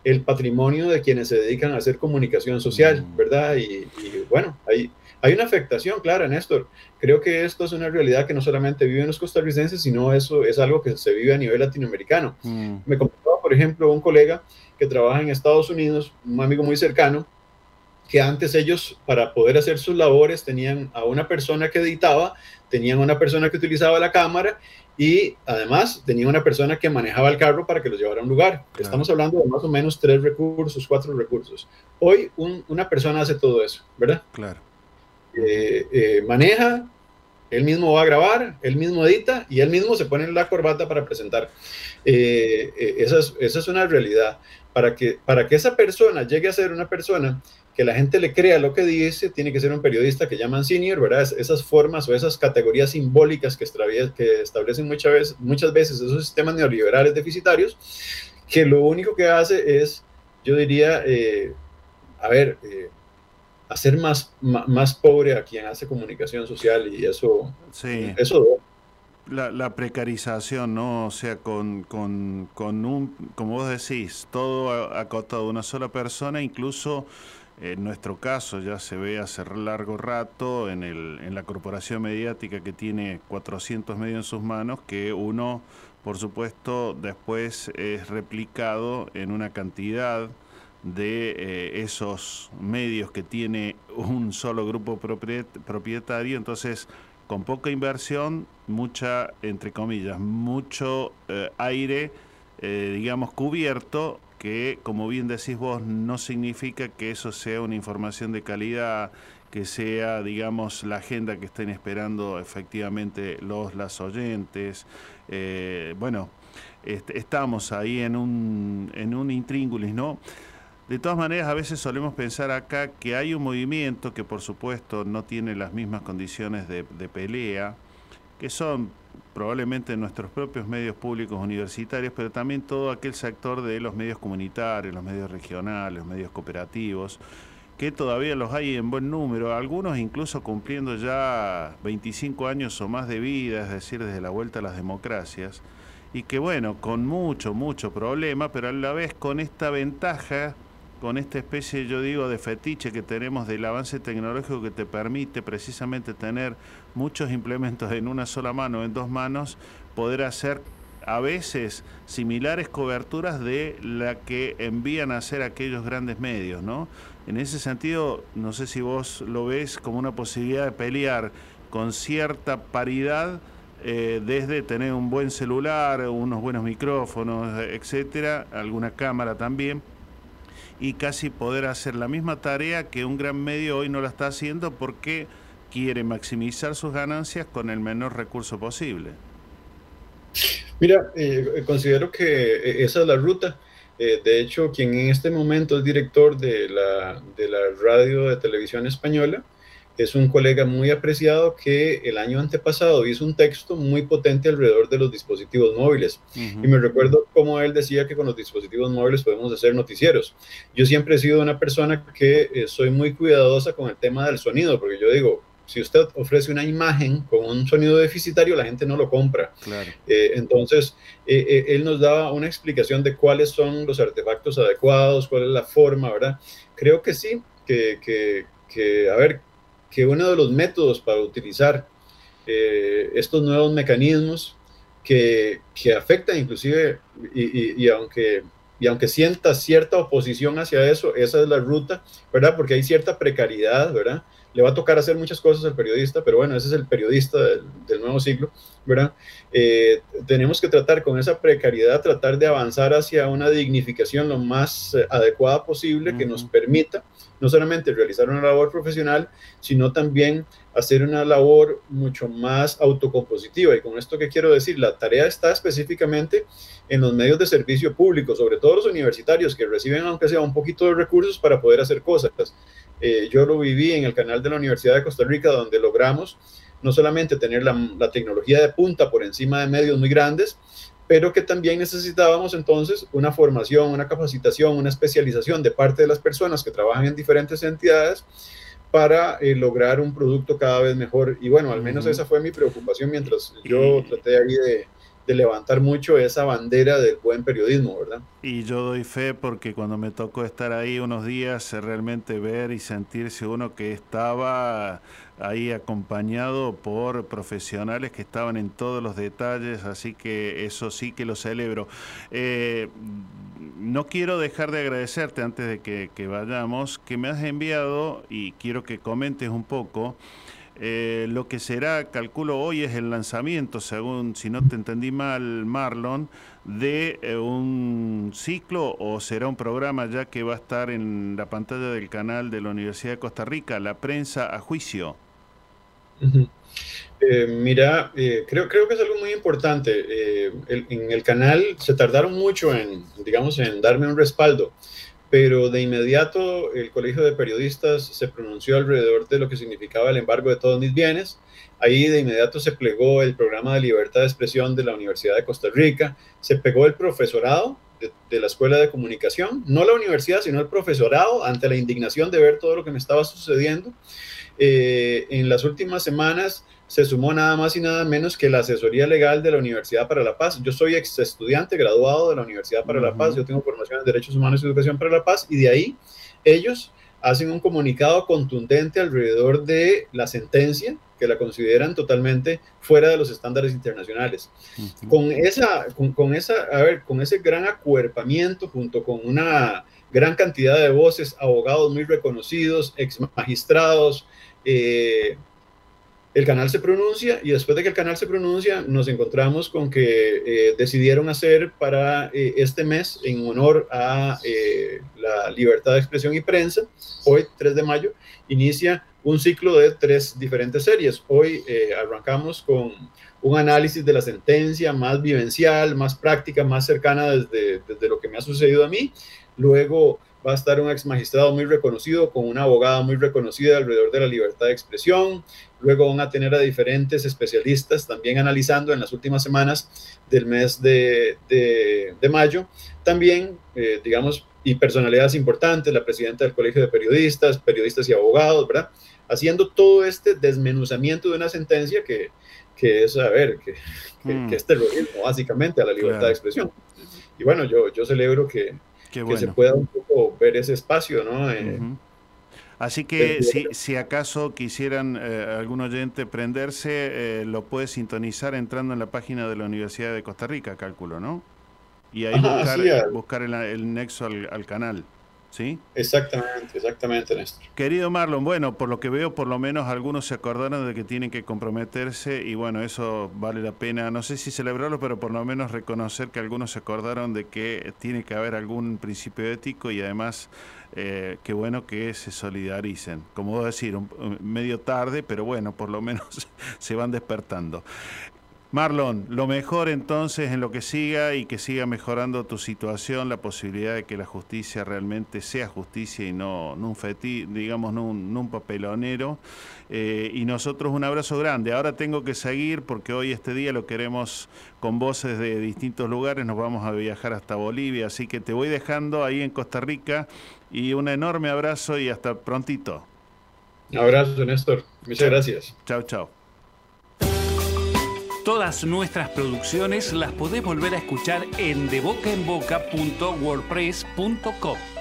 el patrimonio de quienes se dedican a hacer comunicación social, mm. ¿verdad? Y, bueno, hay, hay una afectación clara, Néstor. Creo que esto es una realidad que no solamente viven los costarricenses, sino eso es algo que se vive a nivel latinoamericano. Mm. Me comentaba, por ejemplo, un colega que trabaja en Estados Unidos, un amigo muy cercano, que antes ellos, para poder hacer sus labores, tenían a una persona que editaba, tenían una persona que utilizaba la cámara y además tenía una persona que manejaba el carro para que los llevara a un lugar. Estamos hablando de más o menos tres recursos, cuatro recursos. Hoy una persona hace todo eso, ¿verdad? Claro. Eh, eh, maneja, él mismo va a grabar, él mismo edita y él mismo se pone la corbata para presentar. Eh, esa, es, esa, es, una realidad. Para que, esa persona llegue a ser una persona que la gente le crea lo que dice, tiene que ser un periodista que llaman senior, ¿verdad? esas formas o esas categorías simbólicas que, establecen muchas veces, muchas veces esos sistemas neoliberales deficitarios, que lo único que hace es, yo diría, eh, a ver, eh, hacer más, más, pobre a quien hace comunicación social y eso... Sí. Eso la, la, precarización, ¿no? O sea, con, con, con, un, como vos decís, todo acotado a una sola persona, incluso en nuestro caso ya se ve hace largo rato en, el, en la corporación mediática que tiene 400 medios en sus manos, que uno, por supuesto, después es replicado en una cantidad de eh, esos medios que tiene un solo grupo propietario, entonces con poca inversión, mucha, entre comillas, mucho eh, aire, eh, digamos, cubierto que, como bien decís vos, no significa que eso sea una información de calidad, que sea, digamos, la agenda que estén esperando efectivamente los las oyentes. Bueno, estamos ahí en un, en un intríngulis, ¿no? De todas maneras, a veces solemos pensar acá que hay un movimiento que por supuesto no tiene las mismas condiciones de, pelea, que son probablemente nuestros propios medios públicos universitarios, pero también todo aquel sector de los medios comunitarios, los medios regionales, los medios cooperativos, que todavía los hay en buen número, algunos incluso cumpliendo ya 25 años o más de vida, es decir, desde la vuelta a las democracias, y que bueno, con mucho, mucho problema, pero a la vez con esta ventaja con esta especie, yo digo, de fetiche que tenemos del avance tecnológico que te permite precisamente tener muchos implementos en una sola mano, en dos manos, poder hacer a veces similares coberturas de la que envían a hacer aquellos grandes medios, ¿no? En ese sentido, no sé si vos lo ves como una posibilidad de pelear con cierta paridad eh, desde tener un buen celular, unos buenos micrófonos, etcétera, alguna cámara también, y casi poder hacer la misma tarea que un gran medio hoy no la está haciendo porque quiere maximizar sus ganancias con el menor recurso posible. Mira, eh, considero que eh, esa es la ruta. Eh, de hecho, quien en este momento es director de la, de la radio de televisión española es un colega muy apreciado que el año antepasado hizo un texto muy potente alrededor de los dispositivos móviles. Y me recuerdo cómo él decía que con los dispositivos móviles podemos hacer noticieros. Yo siempre he sido una persona que eh, soy muy cuidadosa con el tema del sonido, porque yo digo, si usted ofrece una imagen con un sonido deficitario, la gente no lo compra. Eh, entonces, eh, eh, él nos daba una explicación de cuáles son los artefactos adecuados, cuál es la forma, ¿verdad? Creo que sí, que, que, que a ver, que uno de los métodos para utilizar estos nuevos mecanismos que, que afectan inclusive, y, y aunque y aunque sienta cierta oposición hacia eso, esa es la ruta, ¿verdad? Porque hay cierta precariedad, ¿verdad? Le va a tocar hacer muchas cosas al periodista, pero bueno, ese es el periodista del, nuevo siglo, ¿verdad? Eh, tenemos que tratar con esa precariedad, tratar de avanzar hacia una dignificación lo más eh, adecuada posible que nos permita no solamente realizar una labor profesional, sino también hacer una labor mucho más autocompositiva. Y con esto que quiero decir, la tarea está específicamente en los medios de servicio público, sobre todo los universitarios que reciben, aunque sea un poquito de recursos para poder hacer cosas. Eh, yo lo viví en el canal de la Universidad de Costa Rica, donde logramos no solamente tener la, la, tecnología de punta por encima de medios muy grandes, pero que también necesitábamos entonces una formación, una capacitación, una especialización de parte de las personas que trabajan en diferentes entidades para eh, lograr un producto cada vez mejor. Y bueno, al menos esa fue mi preocupación mientras yo traté ahí de, de levantar mucho esa bandera del buen periodismo, ¿verdad? Y yo doy fe porque cuando me tocó estar ahí unos días, eh, realmente ver y sentirse uno que estaba ahí acompañado por profesionales que estaban en todos los detalles, así que eso sí que lo celebro. Eh, no quiero dejar de agradecerte antes de que, que vayamos, que me has enviado y quiero que comentes un poco. Eh, lo que será, calculo hoy, es el lanzamiento, según, si no te entendí mal, Marlon, de eh, un ciclo o será un programa ya que va a estar en la pantalla del canal de la Universidad de Costa Rica, La Prensa a Juicio. Eh, mira, creo, creo que es algo muy importante. en el canal se tardaron mucho en, digamos, en darme un respaldo pero de inmediato el Colegio de Periodistas se pronunció alrededor de lo que significaba el embargo de todos mis bienes. Ahí de inmediato se plegó el programa de libertad de expresión de la Universidad de Costa Rica, se pegó el profesorado de, la Escuela de Comunicación, no la universidad, sino el profesorado, ante la indignación de ver todo lo que me estaba sucediendo. Eh, en las últimas semanas se sumó nada más y nada menos que la asesoría legal de la Universidad para la Paz. Yo soy ex estudiante graduado de la Universidad para la Paz, yo tengo formación en Derechos Humanos y Educación para la Paz, y de ahí ellos hacen un comunicado contundente alrededor de la sentencia que la consideran totalmente fuera de los estándares internacionales. Con esa, con, esa, a ver, con ese gran acuerpamiento junto con una gran cantidad de voces, abogados muy reconocidos, ex magistrados, eh, el canal se pronuncia y después de que el canal se pronuncia nos encontramos con que eh, decidieron hacer para eh, este mes en honor a eh, la libertad de expresión y prensa, hoy 3 de mayo, inicia un ciclo de tres diferentes series. Hoy arrancamos con un análisis de la sentencia más vivencial, más práctica, más cercana desde, desde lo que me ha sucedido a mí. Luego va a estar un ex magistrado muy reconocido con una abogada muy reconocida alrededor de la libertad de expresión. Luego van a tener a diferentes especialistas también analizando en las últimas semanas del mes de, de, mayo. También, eh, digamos, y personalidades importantes, la presidenta del Colegio de Periodistas, periodistas y abogados, ¿verdad? Haciendo todo este desmenuzamiento de una sentencia que, que es, a ver, que, que, mm. es terrorismo básicamente a la libertad de expresión. Y bueno, yo, yo celebro que, que se pueda un poco ver ese espacio, ¿no? Eh, Así que si, si acaso quisieran eh, algún oyente prenderse, eh, lo puede sintonizar entrando en la página de la Universidad de Costa Rica, cálculo, ¿no? Y ahí buscar, buscar el, nexo al, al canal. ¿Sí? Exactamente, exactamente, Néstor. Querido Marlon, bueno, por lo que veo, por lo menos algunos se acordaron de que tienen que comprometerse y bueno, eso vale la pena, no sé si celebrarlo, pero por lo menos reconocer que algunos se acordaron de que tiene que haber algún principio ético y además eh, qué bueno que se solidaricen. Como decir, un, medio tarde, pero bueno, por lo menos se van despertando. Marlon, lo mejor entonces en lo que siga y que siga mejorando tu situación, la posibilidad de que la justicia realmente sea justicia y no, no un feti, digamos, no un, no un papelonero. Eh, y nosotros un abrazo grande. Ahora tengo que seguir porque hoy este día lo queremos con voces de distintos lugares, nos vamos a viajar hasta Bolivia, así que te voy dejando ahí en Costa Rica y un enorme abrazo y hasta prontito. Un abrazo, Néstor. Muchas gracias. Chao, chao. Todas nuestras producciones las podés volver a escuchar en debocaenboca.wordpress.com.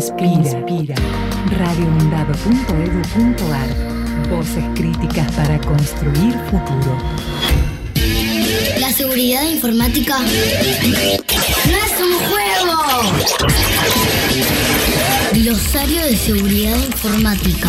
inspira. inspira. radioundab.edu.ar Voces críticas para construir futuro. La seguridad informática no es un juego. Glosario de seguridad informática.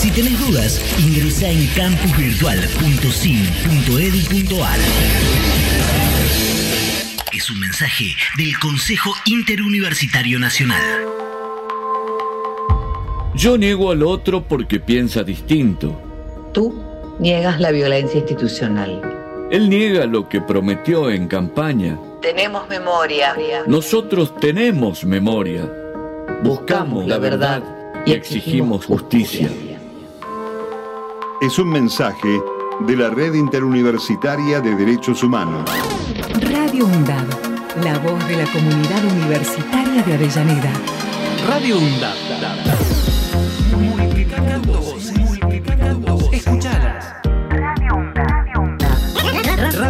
Si tenés dudas, ingresa en campusvirtual.sim.edu.ar. es un mensaje del Consejo Interuniversitario Nacional. Yo niego al otro porque piensa distinto. Tú niegas la violencia institucional. Él niega lo que prometió en campaña. Tenemos memoria. Nosotros tenemos memoria. Buscamos la verdad y exigimos justicia. Es un mensaje de la Red Interuniversitaria de Derechos Humanos. Radio UNDAD, la voz de la comunidad universitaria de Avellaneda. Radio UNDAD. Multiplicando voces, multiplicando voces. Escuchalas.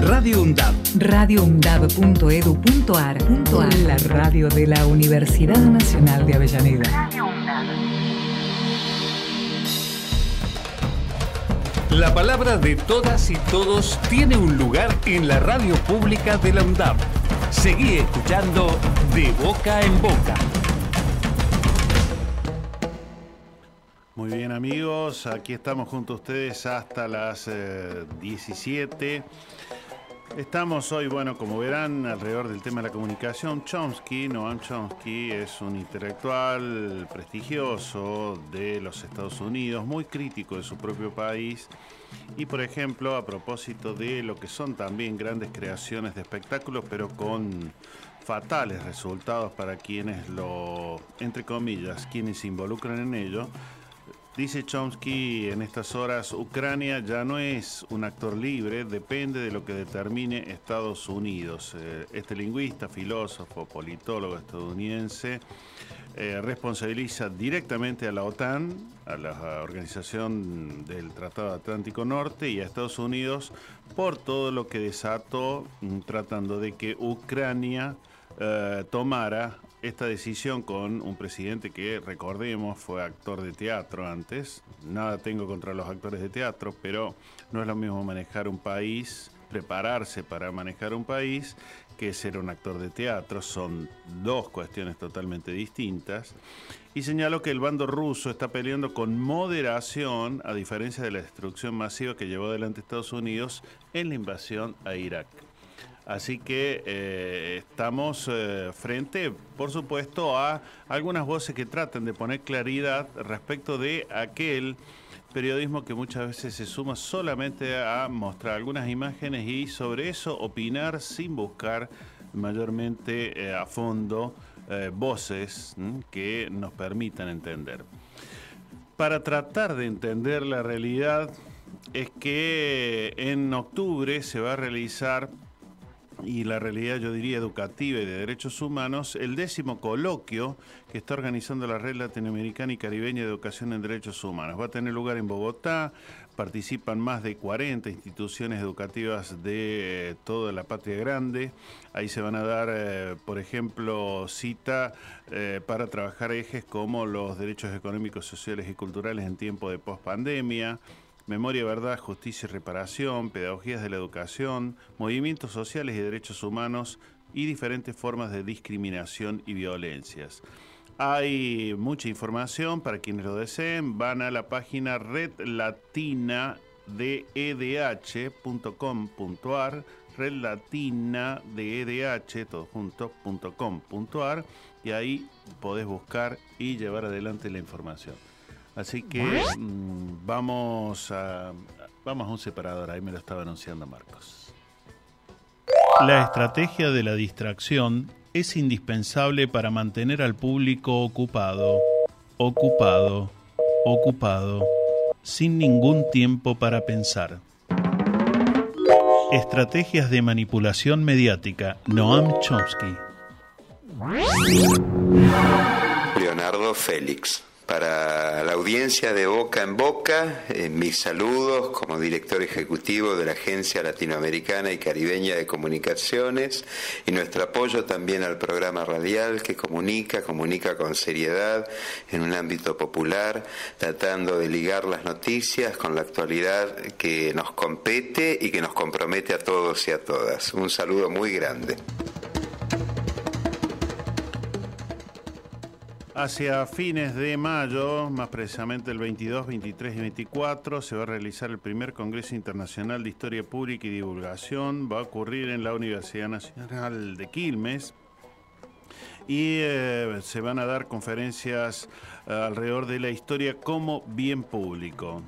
Radio UNDAD. radioundab.edu.ar La radio de la Universidad Nacional de Avellaneda. La palabra de todas y todos tiene un lugar en la radio pública de la UNDAP. Seguí escuchando De Boca en Boca. Muy bien amigos, aquí estamos junto a ustedes hasta las eh, 17. Estamos hoy, bueno, como verán, alrededor del tema de la comunicación. Chomsky, Noam Chomsky, es un intelectual prestigioso de los Estados Unidos, muy crítico de su propio país. Y, por ejemplo, a propósito de lo que son también grandes creaciones de espectáculos, pero con fatales resultados para quienes lo, entre comillas, quienes se involucran en ello. Dice Chomsky en estas horas, Ucrania ya no es un actor libre, depende de lo que determine Estados Unidos. Eh, Este lingüista, filósofo, politólogo estadounidense eh, responsabiliza directamente a la OTAN, a la Organización del Tratado Atlántico Norte y a Estados Unidos por todo lo que desató mm, tratando de que Ucrania eh, tomara esta decisión con un presidente que, recordemos, fue actor de teatro antes. Nada tengo contra los actores de teatro, pero no es lo mismo manejar un país, prepararse para manejar un país, que ser un actor de teatro. Son dos cuestiones totalmente distintas. Y señaló que el bando ruso está peleando con moderación, a diferencia de la destrucción masiva que llevó adelante Estados Unidos en la invasión a Irak. Así que eh, estamos eh, frente, por supuesto, a algunas voces que tratan de poner claridad respecto de aquel periodismo que muchas veces se suma solamente a mostrar algunas imágenes y sobre eso opinar sin buscar mayormente eh, a fondo voces que nos permitan entender. Para tratar de entender la realidad es que en octubre se va a realizar y la realidad yo diría educativa y de derechos humanos, el décimo coloquio que está organizando la Red Latinoamericana y Caribeña de Educación en Derechos Humanos. Va a tener lugar en Bogotá, participan más de 40 instituciones educativas de eh, toda la patria grande. Ahí se van a dar, eh, por ejemplo, cita eh, para trabajar ejes como los derechos económicos, sociales y culturales en tiempo de pospandemia Memoria, Verdad, Justicia y Reparación, Pedagogías de la Educación, Movimientos Sociales y Derechos Humanos y diferentes formas de discriminación y violencias. Hay mucha información para quienes lo deseen. Van a la página redlatina.edh.com.ar red latina de EDH, todo junto, com, y ahí podés buscar y llevar adelante la información. Así que mm, vamos a vamos a un separador, ahí me lo estaba anunciando Marcos. La estrategia de la distracción es indispensable para mantener al público ocupado, ocupado, ocupado, sin ningún tiempo para pensar. Estrategias de manipulación mediática. Noam Chomsky. Leonardo Félix. Para la audiencia de Boca en Boca, eh, mis saludos como director ejecutivo de la Agencia Latinoamericana y Caribeña de Comunicaciones y nuestro apoyo también al programa radial que comunica, comunica con seriedad en un ámbito popular, tratando de ligar las noticias con la actualidad que nos compete y que nos compromete a todos y a todas. Un saludo muy grande. Hacia fines de mayo, más precisamente el 22, 23 y 24, se va a realizar el primer Congreso Internacional de Historia Pública y Divulgación. Va a ocurrir en la Universidad Nacional de Quilmes. Y eh, se van a dar conferencias eh, alrededor de la historia como bien público.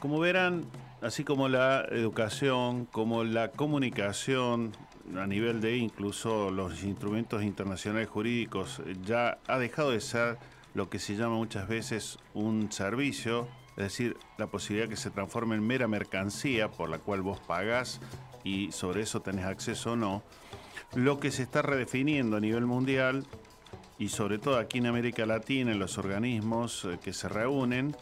Como verán, así como la educación, como la comunicación, a nivel de incluso los instrumentos internacionales jurídicos, ya ha dejado de ser lo que se llama muchas veces un servicio, es decir, la posibilidad que se transforme en mera mercancía por la cual vos pagás y sobre eso tenés acceso o no. Lo que se está redefiniendo a nivel mundial y sobre todo aquí en América Latina, en los organismos eh, que se reúnen,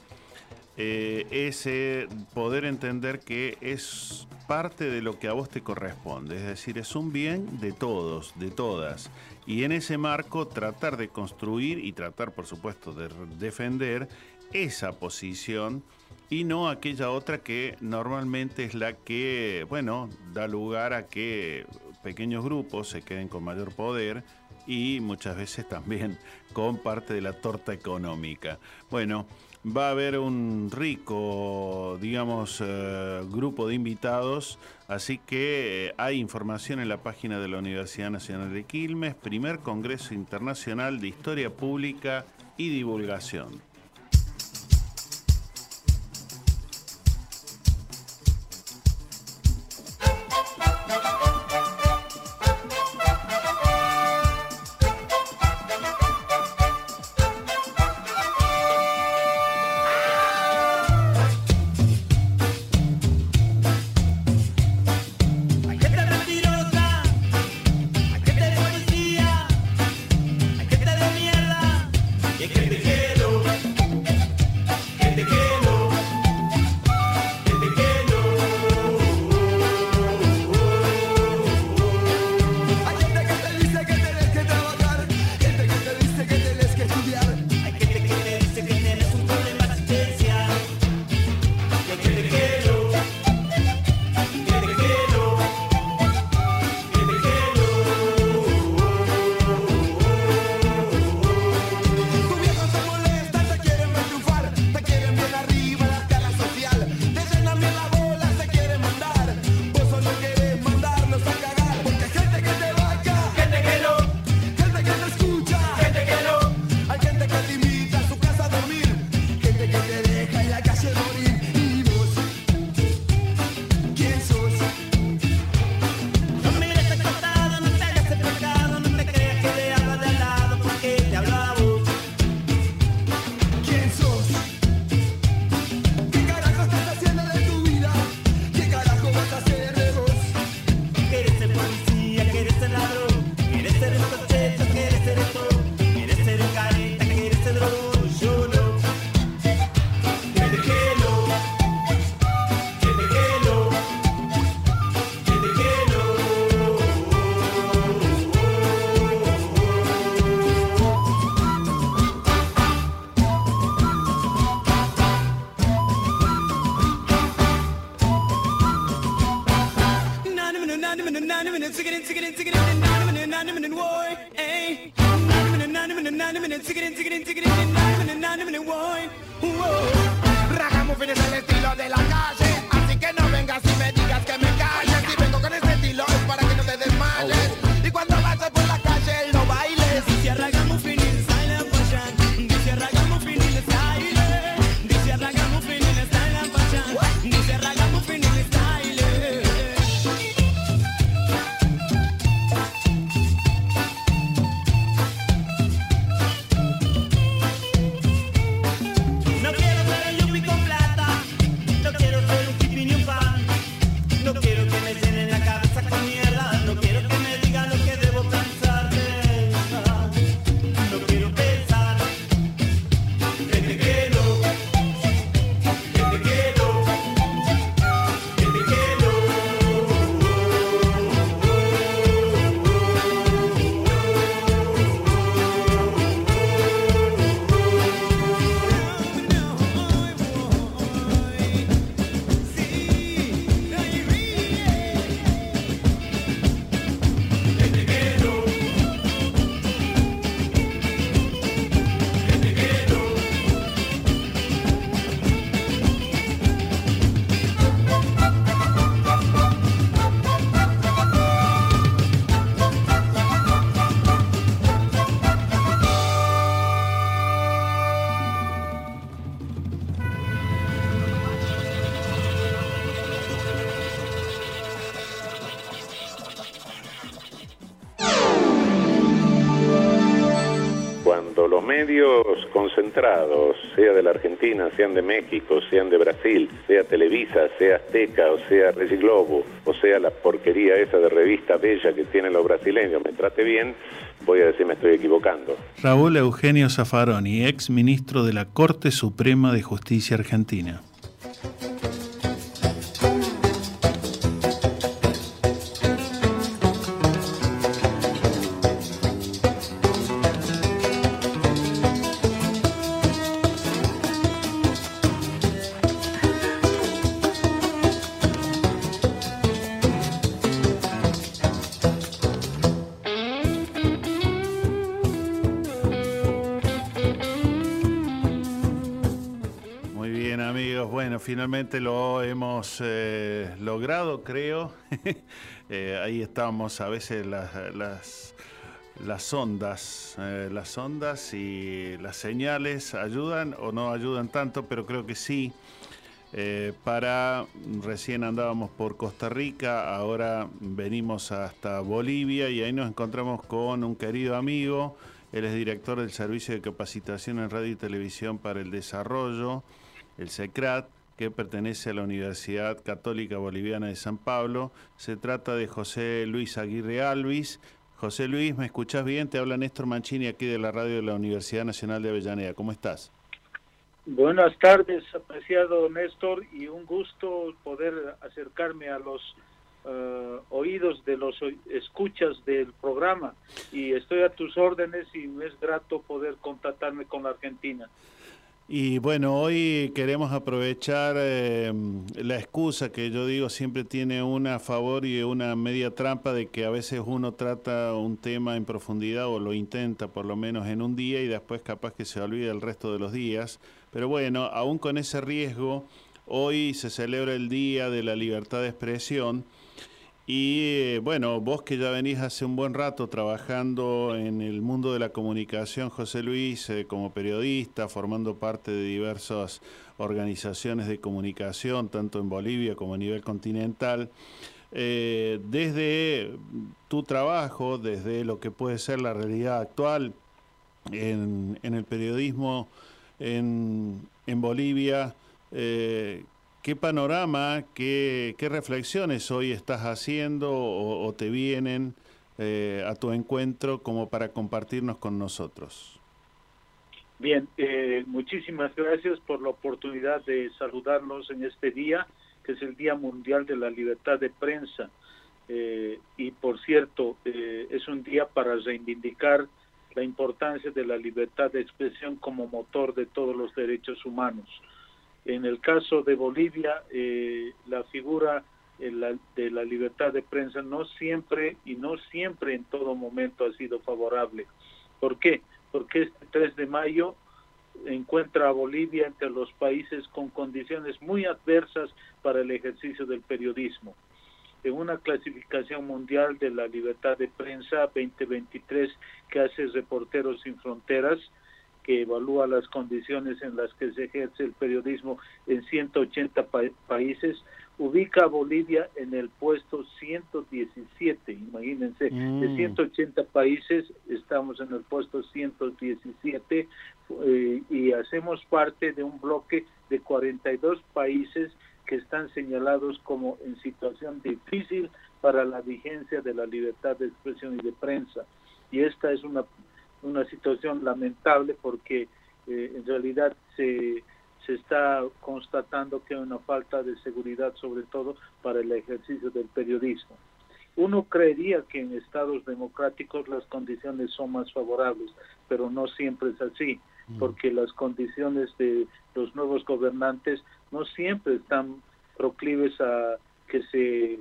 eh, es eh, poder entender que es parte de lo que a vos te corresponde, es decir, es un bien de todos, de todas. Y en ese marco tratar de construir y tratar, por supuesto, de defender esa posición y no aquella otra que normalmente es la que, bueno, da lugar a que pequeños grupos se queden con mayor poder y muchas veces también con parte de la torta económica. Bueno, va a haber un rico, digamos, eh, grupo de invitados, así que eh, hay información en la página de la Universidad Nacional de Quilmes, primer Congreso Internacional de Historia Pública y Divulgación. Sea de la Argentina, sean de México, sean de Brasil, sea Televisa, sea Azteca, o sea Reciglobo, o sea la porquería esa de revista bella que tienen los brasileños, me trate bien, voy a decir me estoy equivocando. Raúl Eugenio Zaffaroni, ex ministro de la Corte Suprema de Justicia Argentina. Lo hemos eh, logrado, creo. Eh, ahí estamos, a veces las, las, ondas, eh, las ondas y las señales ayudan o no ayudan tanto, pero creo que sí. Para, recién andábamos por Costa Rica, ahora venimos hasta Bolivia y ahí nos encontramos con un querido amigo, él es director del Servicio de Capacitación en Radio y Televisión para el Desarrollo, el SECRAT, que pertenece a la Universidad Católica Boliviana de San Pablo. Se trata de José Luis Aguirre Alvis. José Luis, ¿me escuchás bien? Te habla Néstor Mancini aquí de la radio de la Universidad Nacional de Avellaneda. ¿Cómo estás? Buenas tardes, apreciado Néstor, y un gusto poder acercarme a los eh, oídos de los escuchas del programa. Y estoy a tus órdenes y me es grato poder contactarme con la Argentina. Y bueno, hoy queremos aprovechar eh, la excusa que yo digo siempre tiene una favor y una media trampa de que a veces uno trata un tema en profundidad o lo intenta por lo menos en un día y después capaz que se olvida el resto de los días. Pero bueno, aún con ese riesgo, hoy se celebra el Día de la Libertad de Expresión. Y eh, bueno, vos que ya venís hace un buen rato trabajando en el mundo de la comunicación, José Luis, eh, como periodista, formando parte de diversas organizaciones de comunicación, tanto en Bolivia como a nivel continental, eh, desde tu trabajo, desde lo que puede ser la realidad actual en, en el periodismo en, en Bolivia, eh, ¿Qué panorama, qué, reflexiones hoy estás haciendo o, o te vienen eh, a tu encuentro como para compartirnos con nosotros? Bien, eh, muchísimas gracias por la oportunidad de saludarlos en este día, que es el Día Mundial de la Libertad de Prensa. Eh, y por cierto, eh, es un día para reivindicar la importancia de la libertad de expresión como motor de todos los derechos humanos. En el caso de Bolivia, eh, la figura eh, de la libertad de prensa no siempre y no siempre en todo momento ha sido favorable. ¿Por qué? Porque este 3 de mayo encuentra a Bolivia entre los países con condiciones muy adversas para el ejercicio del periodismo. En una clasificación mundial de la libertad de prensa 2023 que hace Reporteros Sin Fronteras, que evalúa las condiciones en las que se ejerce el periodismo en 180 pa- países, ubica a Bolivia en el puesto 117, imagínense, Mm. de 180 países estamos en el puesto 117 eh, y hacemos parte de un bloque de 42 países que están señalados como en situación difícil para la vigencia de la libertad de expresión y de prensa. Y esta es una, una situación lamentable porque eh, en realidad se, se está constatando que hay una falta de seguridad, sobre todo para el ejercicio del periodismo. Uno creería que en estados democráticos las condiciones son más favorables, pero no siempre es así, porque las condiciones de los nuevos gobernantes no siempre están proclives a que se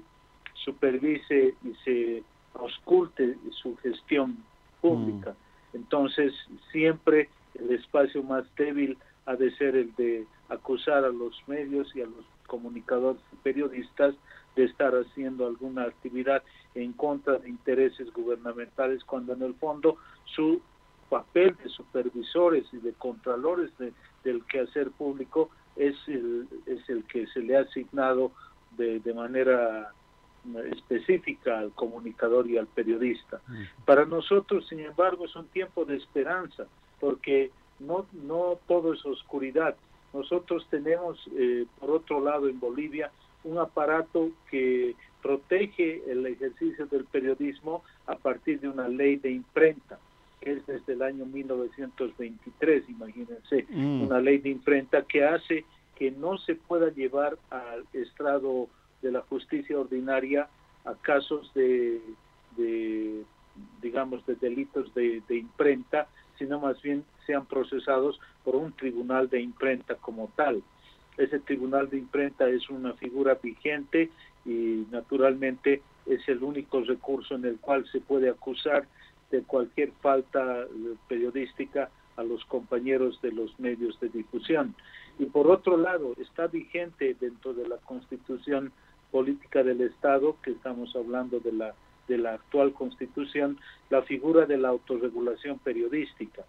supervise y se ausculte su gestión pública. Entonces, siempre el espacio más débil ha de ser el de acusar a los medios y a los comunicadores y periodistas de estar haciendo alguna actividad en contra de intereses gubernamentales cuando en el fondo su papel de supervisores y de contralores de- del quehacer público es el, es el que se le ha asignado de, de manera específica al comunicador y al periodista. Para nosotros, sin embargo, es un tiempo de esperanza, porque no, no todo es oscuridad. Nosotros tenemos, eh, por otro lado, en Bolivia, un aparato que protege el ejercicio del periodismo a partir de una ley de imprenta, que es desde el año 1923, imagínense, Mm. una ley de imprenta que hace que no se pueda llevar al estrado de la justicia ordinaria a casos de, de digamos, de delitos de, de imprenta, sino más bien sean procesados por un tribunal de imprenta como tal. Ese tribunal de imprenta es una figura vigente y naturalmente es el único recurso en el cual se puede acusar de cualquier falta eh, periodística a los compañeros de los medios de difusión. Y por otro lado, está vigente dentro de la constitución política del Estado, que estamos hablando de la, de la actual constitución, la figura de la autorregulación periodística.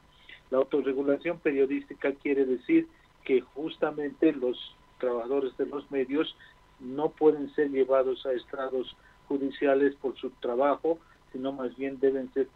La autorregulación periodística quiere decir que justamente los trabajadores de los medios no pueden ser llevados a estrados judiciales por su trabajo, sino más bien deben ser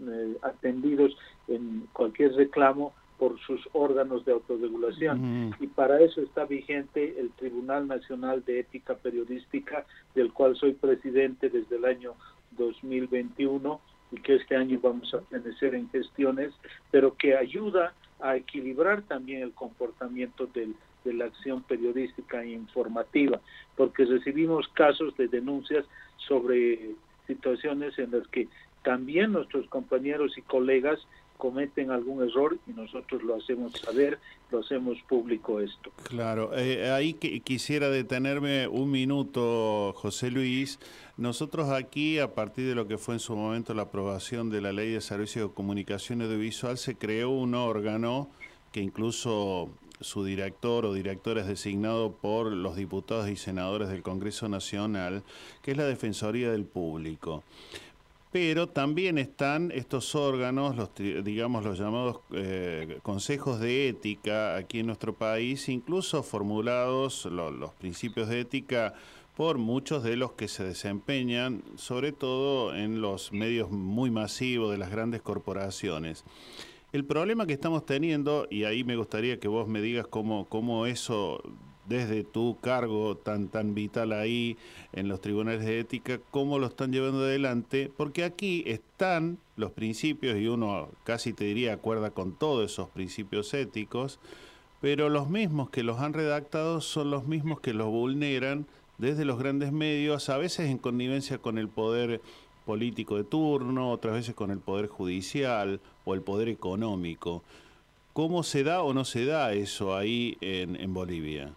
eh, atendidos en cualquier reclamo por sus órganos de autorregulación. Y para eso está vigente el Tribunal Nacional de Ética Periodística, del cual soy presidente desde el año 2021 y que este año vamos a permanecer en gestiones, pero que ayuda a equilibrar también el comportamiento del, de la acción periodística e informativa, porque recibimos casos de denuncias sobre situaciones en las que también nuestros compañeros y colegas cometen algún error y nosotros lo hacemos saber, lo hacemos público esto. Claro, eh, ahí quisiera detenerme un minuto, José Luis. Nosotros aquí, a partir de lo que fue en su momento la aprobación de la Ley de Servicios de Comunicación Audiovisual, se creó un órgano que incluso su director o director es designado por los diputados y senadores del Congreso Nacional, que es la Defensoría del Público pero también están estos órganos, los, digamos los llamados eh, consejos de ética aquí en nuestro país, incluso formulados lo, los principios de ética por muchos de los que se desempeñan, sobre todo en los medios muy masivos de las grandes corporaciones. El problema que estamos teniendo, y ahí me gustaría que vos me digas cómo, cómo eso desde tu cargo tan tan vital ahí en los tribunales de ética, cómo lo están llevando adelante, porque aquí están los principios y uno casi te diría acuerda con todos esos principios éticos, pero los mismos que los han redactado son los mismos que los vulneran desde los grandes medios, a veces en connivencia con el poder político de turno, otras veces con el poder judicial o el poder económico. ¿Cómo se da o no se da eso ahí en, en Bolivia?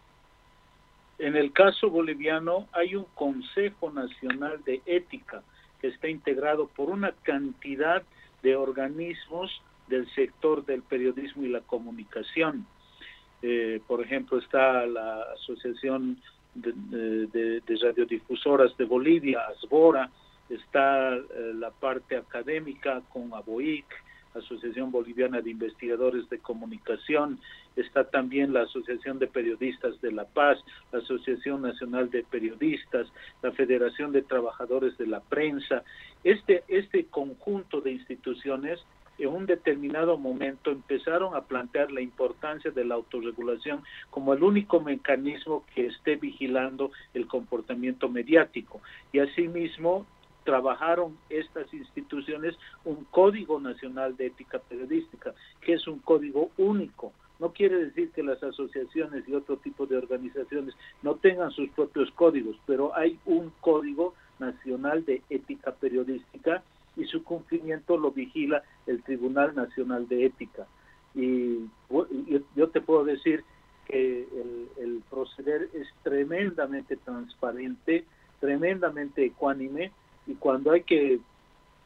En el caso boliviano hay un Consejo Nacional de Ética que está integrado por una cantidad de organismos del sector del periodismo y la comunicación. Eh, por ejemplo, está la Asociación de, Radiodifusoras de Bolivia, ASBORA, está eh, la parte académica con ABOIC, Asociación Boliviana de Investigadores de Comunicación, está también la Asociación de Periodistas de La Paz, la Asociación Nacional de Periodistas, la Federación de Trabajadores de la Prensa. Este, este conjunto de instituciones en un determinado momento empezaron a plantear la importancia de la autorregulación como el único mecanismo que esté vigilando el comportamiento mediático. Y asimismo trabajaron estas instituciones un código nacional de ética periodística, que es un código único. No quiere decir que las asociaciones y otro tipo de organizaciones no tengan sus propios códigos, pero hay un código nacional de ética periodística y su cumplimiento lo vigila el Tribunal Nacional de Ética. Y yo te puedo decir que el, proceder es tremendamente transparente, tremendamente ecuánime, y cuando hay que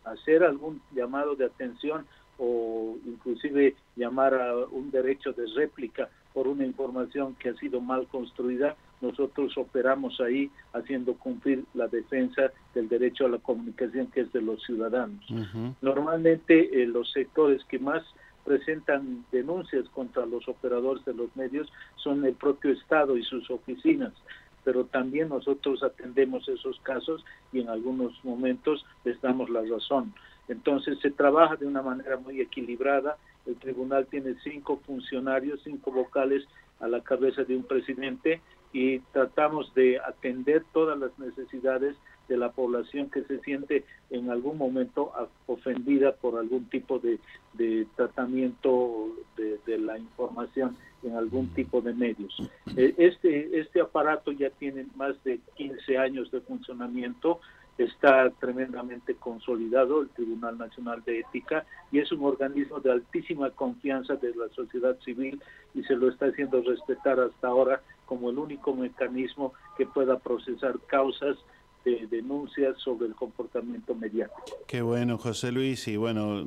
hacer algún llamado de atención o inclusive llamar a un derecho de réplica por una información que ha sido mal construida, nosotros operamos ahí haciendo cumplir la defensa del derecho a la comunicación que es de los ciudadanos. Uh -huh. Normalmente eh, los sectores que más presentan denuncias contra los operadores de los medios son el propio Estado y sus oficinas pero también nosotros atendemos esos casos y en algunos momentos les damos la razón. Entonces se trabaja de una manera muy equilibrada El tribunal tiene cinco funcionarios, cinco vocales a la cabeza de un presidente y tratamos de atender todas las necesidades de la población que se siente en algún momento ofendida por algún tipo de, de tratamiento de, de, la información en algún tipo de medios. Eh, este, este aparato ya tiene más de 15 años de funcionamiento, está tremendamente consolidado el Tribunal Nacional de Ética y es un organismo de altísima confianza de la sociedad civil y se lo está haciendo respetar hasta ahora como el único mecanismo que pueda procesar causas de denuncias sobre el comportamiento mediático. Qué bueno, José Luis, y bueno,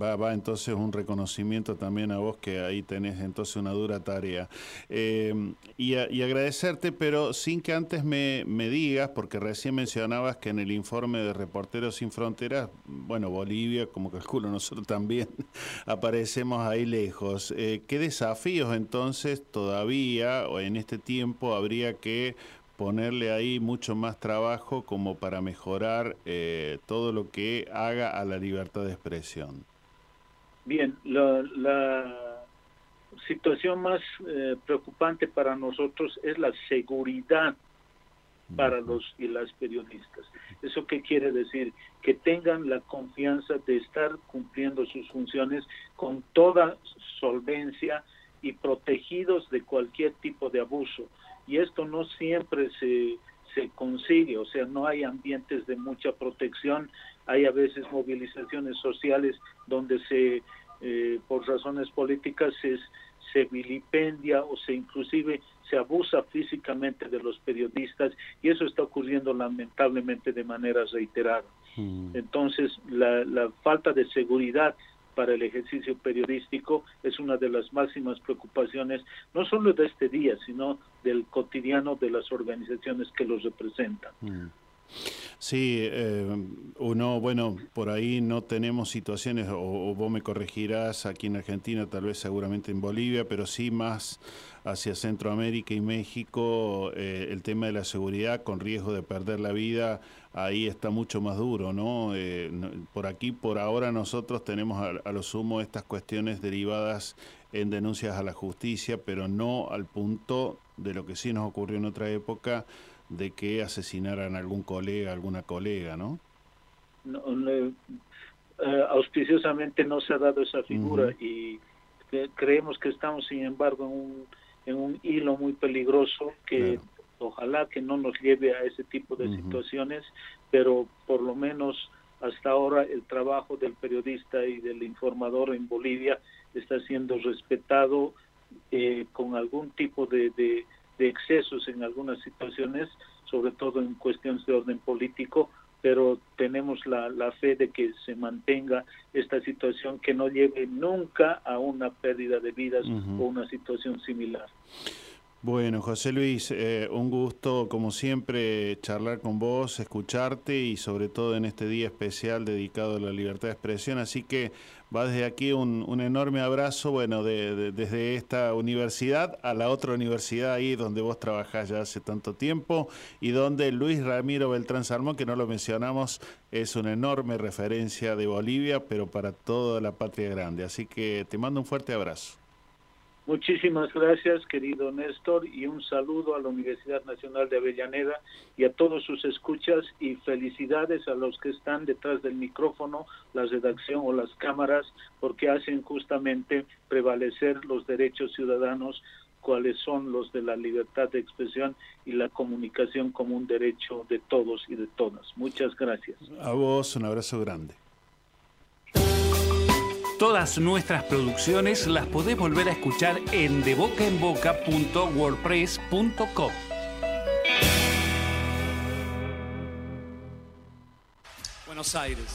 va, va entonces un reconocimiento también a vos que ahí tenés entonces una dura tarea. Eh, y, agradecerte, pero sin que antes me, me, digas, porque recién mencionabas que en el informe de Reporteros Sin Fronteras, bueno, Bolivia, como calculo nosotros también, aparecemos ahí lejos. Eh, ¿Qué desafíos entonces todavía o en este tiempo habría que ponerle ahí mucho más trabajo como para mejorar eh, todo lo que haga a la libertad de expresión. Bien, la, la situación más eh, preocupante para nosotros es la seguridad para los y las periodistas. ¿Eso qué quiere decir? Que tengan la confianza de estar cumpliendo sus funciones con toda solvencia y protegidos de cualquier tipo de abuso y esto no siempre se, se consigue, o sea, no hay ambientes de mucha protección, hay a veces movilizaciones sociales donde se, eh, por razones políticas, se, se vilipendia o se inclusive se abusa físicamente de los periodistas y eso está ocurriendo lamentablemente de manera reiterada. Mm. Entonces, la, la falta de seguridad para el ejercicio periodístico es una de las máximas preocupaciones, no solo de este día, sino del cotidiano de las organizaciones que los representan. Mm. Sí, eh, uno, bueno, por ahí no tenemos situaciones, o, o, vos me corregirás aquí en Argentina, tal vez seguramente en Bolivia, pero sí más hacia Centroamérica y México, eh, el tema de la seguridad con riesgo de perder la vida, ahí está mucho más duro, ¿no? Eh, por aquí, por ahora, nosotros tenemos a, a lo sumo estas cuestiones derivadas en denuncias a la justicia, pero no al punto de lo que sí nos ocurrió en otra época, de que asesinaran a algún colega, alguna colega, ¿no? no, eh, auspiciosamente no se ha dado esa figura uh -huh. y creemos que estamos, sin embargo, en un, en un hilo muy peligroso que claro. Ojalá que no nos lleve a ese tipo de uh -huh. situaciones, pero por lo menos hasta ahora el trabajo del periodista y del informador en Bolivia está siendo respetado eh, con algún tipo de, de de excesos en algunas situaciones, sobre todo en cuestiones de orden político, pero tenemos la, la, fe de que se mantenga esta situación que no lleve nunca a una pérdida de vidas uh -huh. o una situación similar. Bueno, José Luis, eh, un gusto como siempre charlar con vos, escucharte y sobre todo en este día especial dedicado a la libertad de expresión. Así que va desde aquí un, un enorme abrazo, bueno, de, de, desde esta universidad a la otra universidad ahí donde vos trabajás ya hace tanto tiempo y donde Luis Ramiro Beltrán Salmón, que no lo mencionamos, es una enorme referencia de Bolivia, pero para toda la patria grande. Así que te mando un fuerte abrazo. Muchísimas gracias, querido Néstor, y un saludo a la Universidad Nacional de Avellaneda y a todos sus escuchas y felicidades a los que están detrás del micrófono, la redacción o las cámaras, porque hacen justamente prevalecer los derechos ciudadanos cuáles son los de la libertad de expresión y la comunicación como un derecho de todos y de todas. Muchas gracias. A vos un abrazo grande. Todas nuestras producciones las podés volver a escuchar en debocaenboca.wordpress.com. Buenos Aires.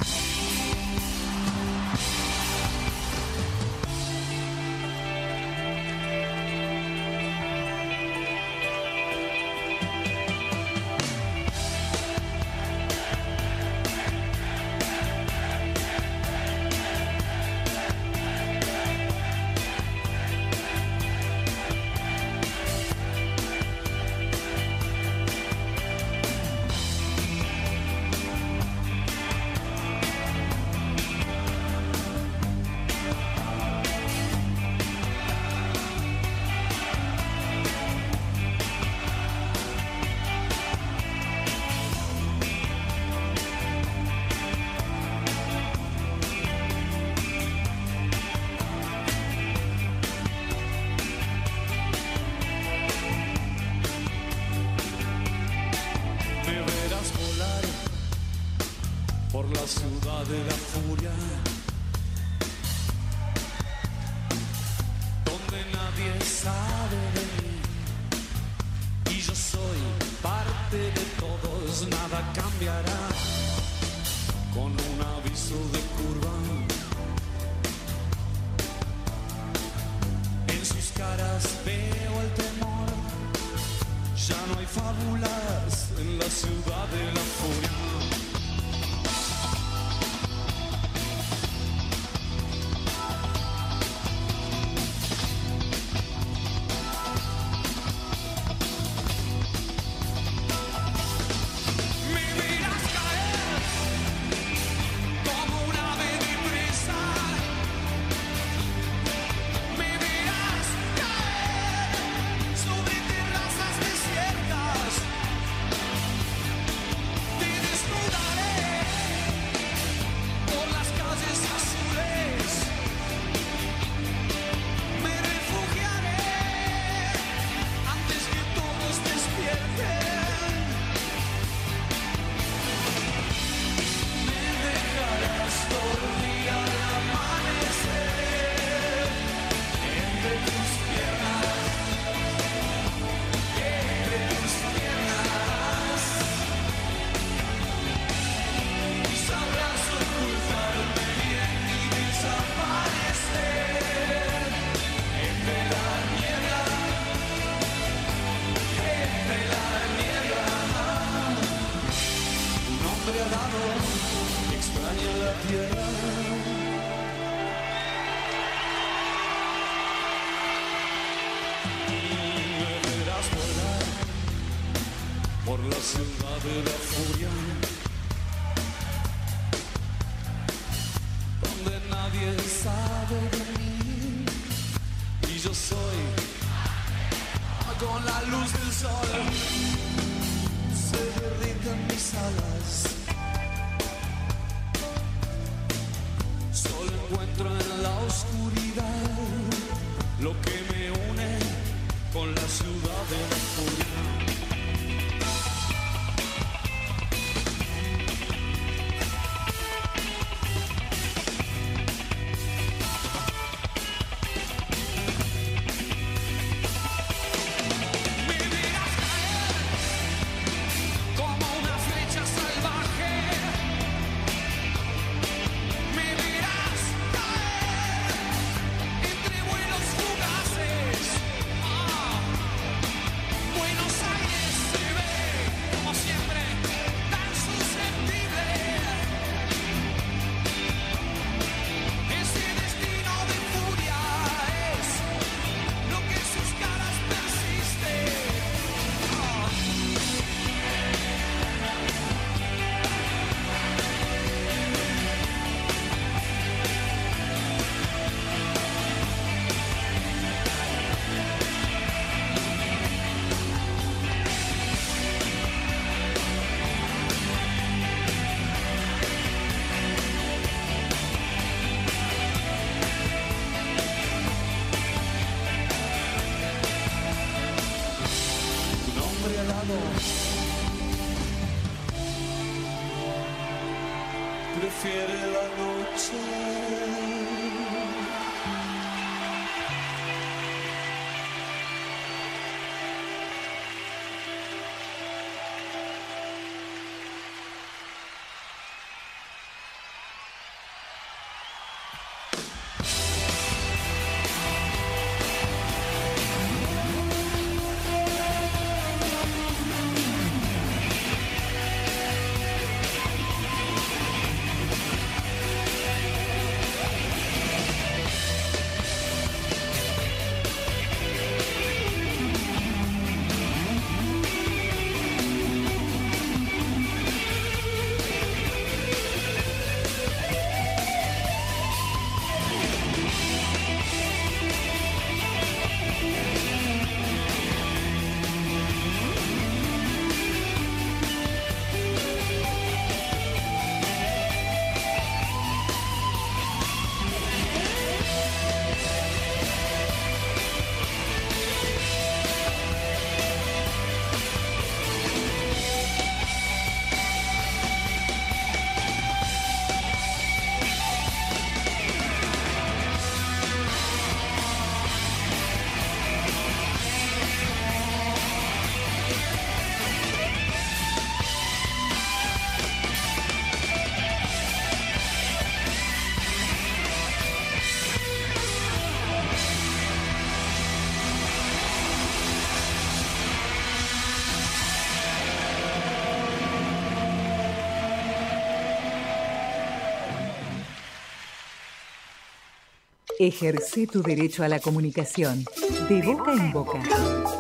Ejerce tu derecho a la comunicación. De boca en boca.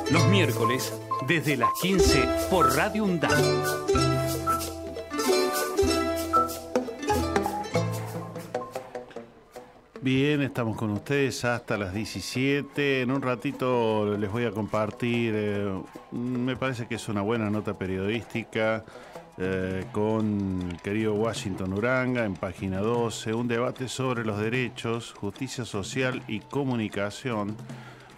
Los miércoles, desde las 15 por Radio UNDAP. Bien, estamos con ustedes hasta las 17. En un ratito les voy a compartir, eh, me parece que es una buena nota periodística eh, con el querido Washington Uranga en página 12, un debate sobre los derechos, justicia social y comunicación,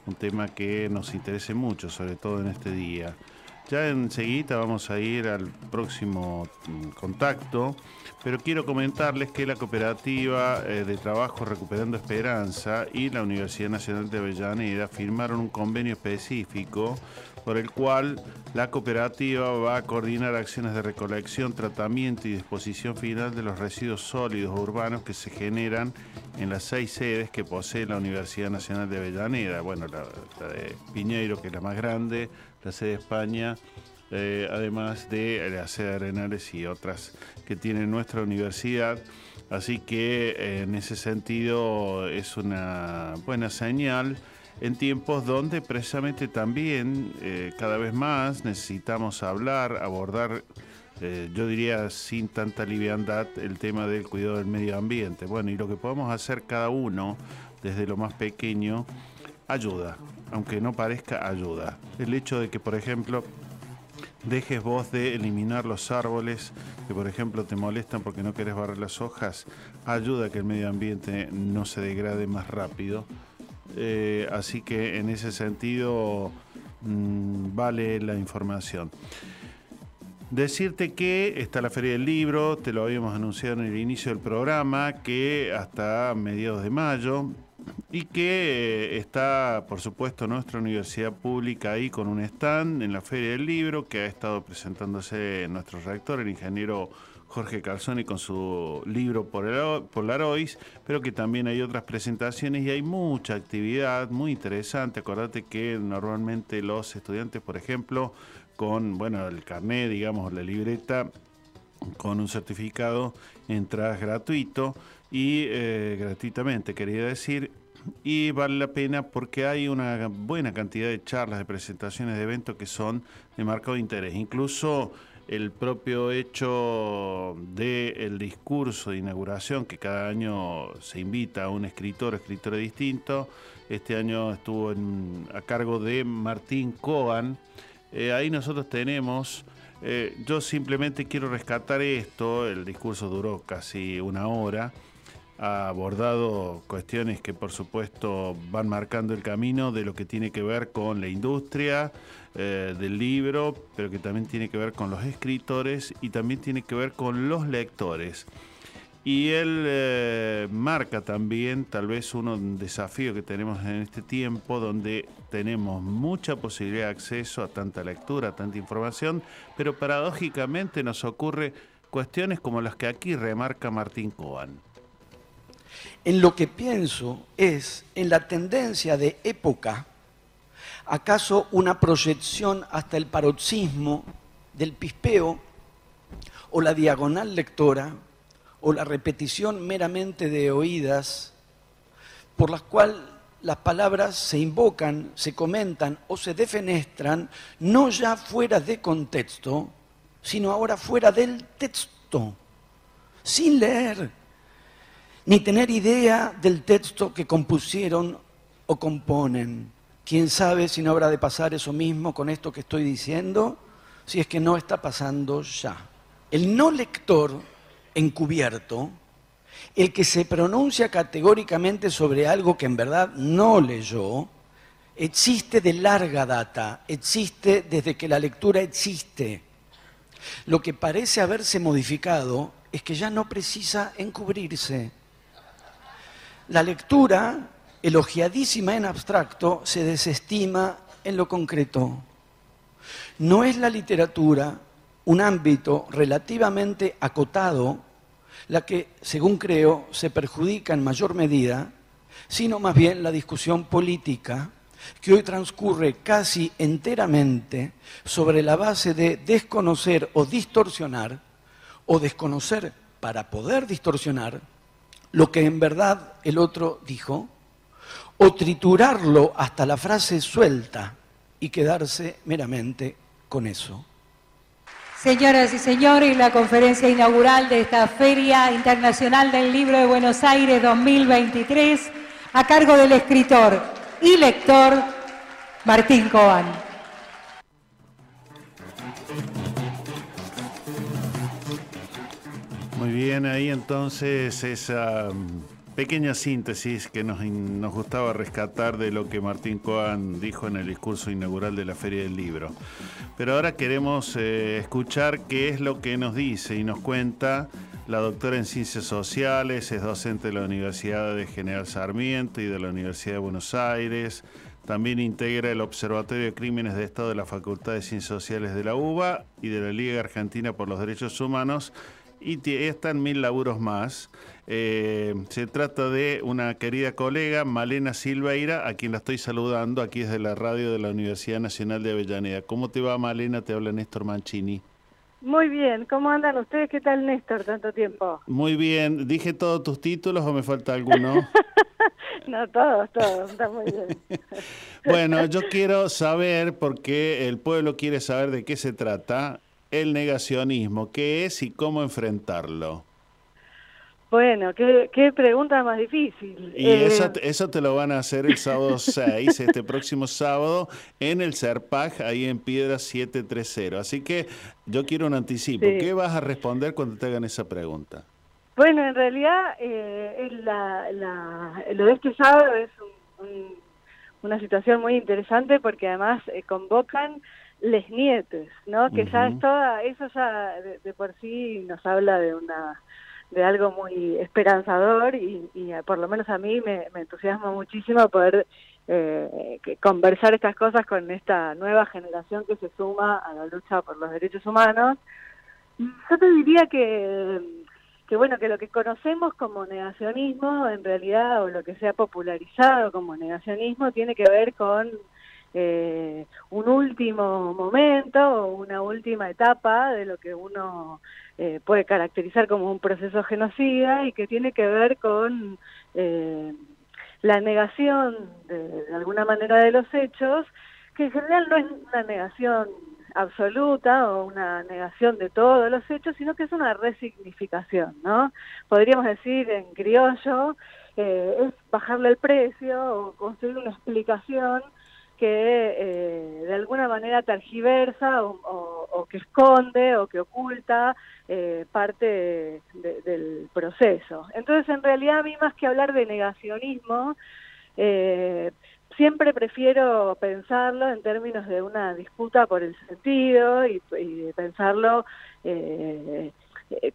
un tema que nos interesa mucho, sobre todo en este día. Ya enseguida vamos a ir al próximo mm, contacto, pero quiero comentarles que la cooperativa eh, de trabajo Recuperando Esperanza y la Universidad Nacional de Avellaneda firmaron un convenio específico por el cual la cooperativa va a coordinar acciones de recolección, tratamiento y disposición final de los residuos sólidos urbanos que se generan en las seis sedes que posee la Universidad Nacional de Avellaneda. Bueno, la, de Piñeiro, que es la más grande, la sede de España, eh, además de la sede de Arenales y otras que tiene nuestra universidad. Así que eh, en ese sentido es una buena señal en tiempos donde precisamente también eh, cada vez más necesitamos hablar, abordar, eh, yo diría sin tanta liviandad, el tema del cuidado del medio ambiente. Bueno, y lo que podemos hacer cada uno, desde lo más pequeño, ayuda, aunque no parezca ayuda. El hecho de que, por ejemplo, dejes vos de eliminar los árboles que por ejemplo te molestan porque no querés barrer las hojas, ayuda a que el medio ambiente no se degrade más rápido. Eh, así que en ese sentido mmm, vale la información. Decirte que está la Feria del Libro, te lo habíamos anunciado en el inicio del programa, que hasta mediados de mayo y que eh, está, por supuesto, nuestra universidad pública ahí con un stand en la Feria del Libro que ha estado presentándose nuestro rector, el ingeniero Jorge Calzoni, con su libro Polarois, pero que también hay otras presentaciones y hay mucha actividad muy interesante. Acordate que normalmente los estudiantes, por ejemplo, con bueno el carnet, digamos, la libreta, con un certificado, entras gratuito y eh, gratuitamente, quería decir, y vale la pena porque hay una buena cantidad de charlas, de presentaciones, de eventos que son de marcado interés. Incluso el propio hecho del discurso de inauguración, que cada año se invita a un escritor o escritora distinto, este año estuvo en, a cargo de Martín Coan. Eh, ahí nosotros tenemos, eh, yo simplemente quiero rescatar esto, el discurso duró casi una hora ha abordado cuestiones que por supuesto van marcando el camino de lo que tiene que ver con la industria eh, del libro, pero que también tiene que ver con los escritores y también tiene que ver con los lectores. Y él eh, marca también tal vez uno, un desafío que tenemos en este tiempo donde tenemos mucha posibilidad de acceso a tanta lectura, a tanta información, pero paradójicamente nos ocurre cuestiones como las que aquí remarca Martín Coan. En lo que pienso es en la tendencia de época, acaso una proyección hasta el paroxismo del pispeo o la diagonal lectora o la repetición meramente de oídas por las cuales las palabras se invocan, se comentan o se defenestran no ya fuera de contexto, sino ahora fuera del texto, sin leer, ni tener idea del texto que compusieron o componen. ¿Quién sabe si no habrá de pasar eso mismo con esto que estoy diciendo? Si es que no está pasando ya. El no lector encubierto, el que se pronuncia categóricamente sobre algo que en verdad no leyó, existe de larga data, existe desde que la lectura existe. Lo que parece haberse modificado es que ya no precisa encubrirse. La lectura, elogiadísima en abstracto, se desestima en lo concreto. No es la literatura un ámbito relativamente acotado la que, según creo, se perjudica en mayor medida, sino más bien la discusión política que hoy transcurre casi enteramente sobre la base de desconocer o distorsionar, o desconocer para poder distorsionar, lo que en verdad el otro dijo o triturarlo hasta la frase suelta y quedarse meramente con eso. Señoras y señores, la conferencia inaugural de esta Feria Internacional del Libro de Buenos Aires 2023 a cargo del escritor y lector Martín Coan. Muy bien, ahí entonces esa mm, pequeña síntesis que nos, gustaba rescatar de lo que Martín Coan dijo en el discurso inaugural de la Feria del Libro. Pero ahora queremos eh, escuchar qué es lo que nos dice y nos cuenta la doctora en Ciencias Sociales, es docente de la Universidad de General Sarmiento y de la Universidad de Buenos Aires. También integra el Observatorio de Crímenes de Estado de la Facultad de Ciencias Sociales de la UBA y de la Liga Argentina por los Derechos Humanos y están mil laburos más. Eh, se trata de una querida colega, Malena Silveira, a quien la estoy saludando aquí desde la radio de la Universidad Nacional de Avellaneda. ¿Cómo te va, Malena? Te habla Néstor Mancini. Muy bien, ¿cómo andan ustedes? ¿Qué tal Néstor? Tanto tiempo. Muy bien. ¿Dije todos tus títulos o me falta alguno? No, todos, todos, está muy bien. bueno, yo quiero saber, porque el pueblo quiere saber de qué se trata, el negacionismo, qué es y cómo enfrentarlo. Bueno, qué, qué pregunta más difícil. Y Eh, eso, eso te lo van a hacer el sábado 6, este próximo sábado, en el Serpaj, ahí en Piedra 730. Así que yo quiero un anticipo. Sí. ¿Qué vas a responder cuando te hagan esa pregunta? Bueno, en realidad eh, la, la- lo de este sábado es un- un- una situación muy interesante porque además eh, convocan les nietes, ¿no? Que ya es toda, eso ya de, de por sí nos habla de una de algo muy esperanzador y, y, eh, por lo menos a mí me, me entusiasma muchísimo poder eh, que- conversar estas cosas con esta nueva generación que se suma a la lucha por los derechos humanos. Yo te diría que, que bueno, que lo que conocemos como negacionismo, en realidad, o lo que se ha popularizado como negacionismo, tiene que ver con eh, un último momento o una última etapa de lo que uno eh, puede caracterizar como un proceso genocida y que tiene que ver con eh, la negación de, alguna manera de los hechos, que en general no es una negación absoluta o una negación de todos los hechos, sino que es una resignificación, ¿no? Podríamos decir en criollo, eh, es bajarle el precio o construir una explicación que eh, de alguna manera tergiversa o, o- o que esconde o que oculta eh, parte de- del proceso. Entonces, en realidad, a mí más que hablar de negacionismo, eh, siempre prefiero pensarlo en términos de una disputa por el sentido y, y de pensarlo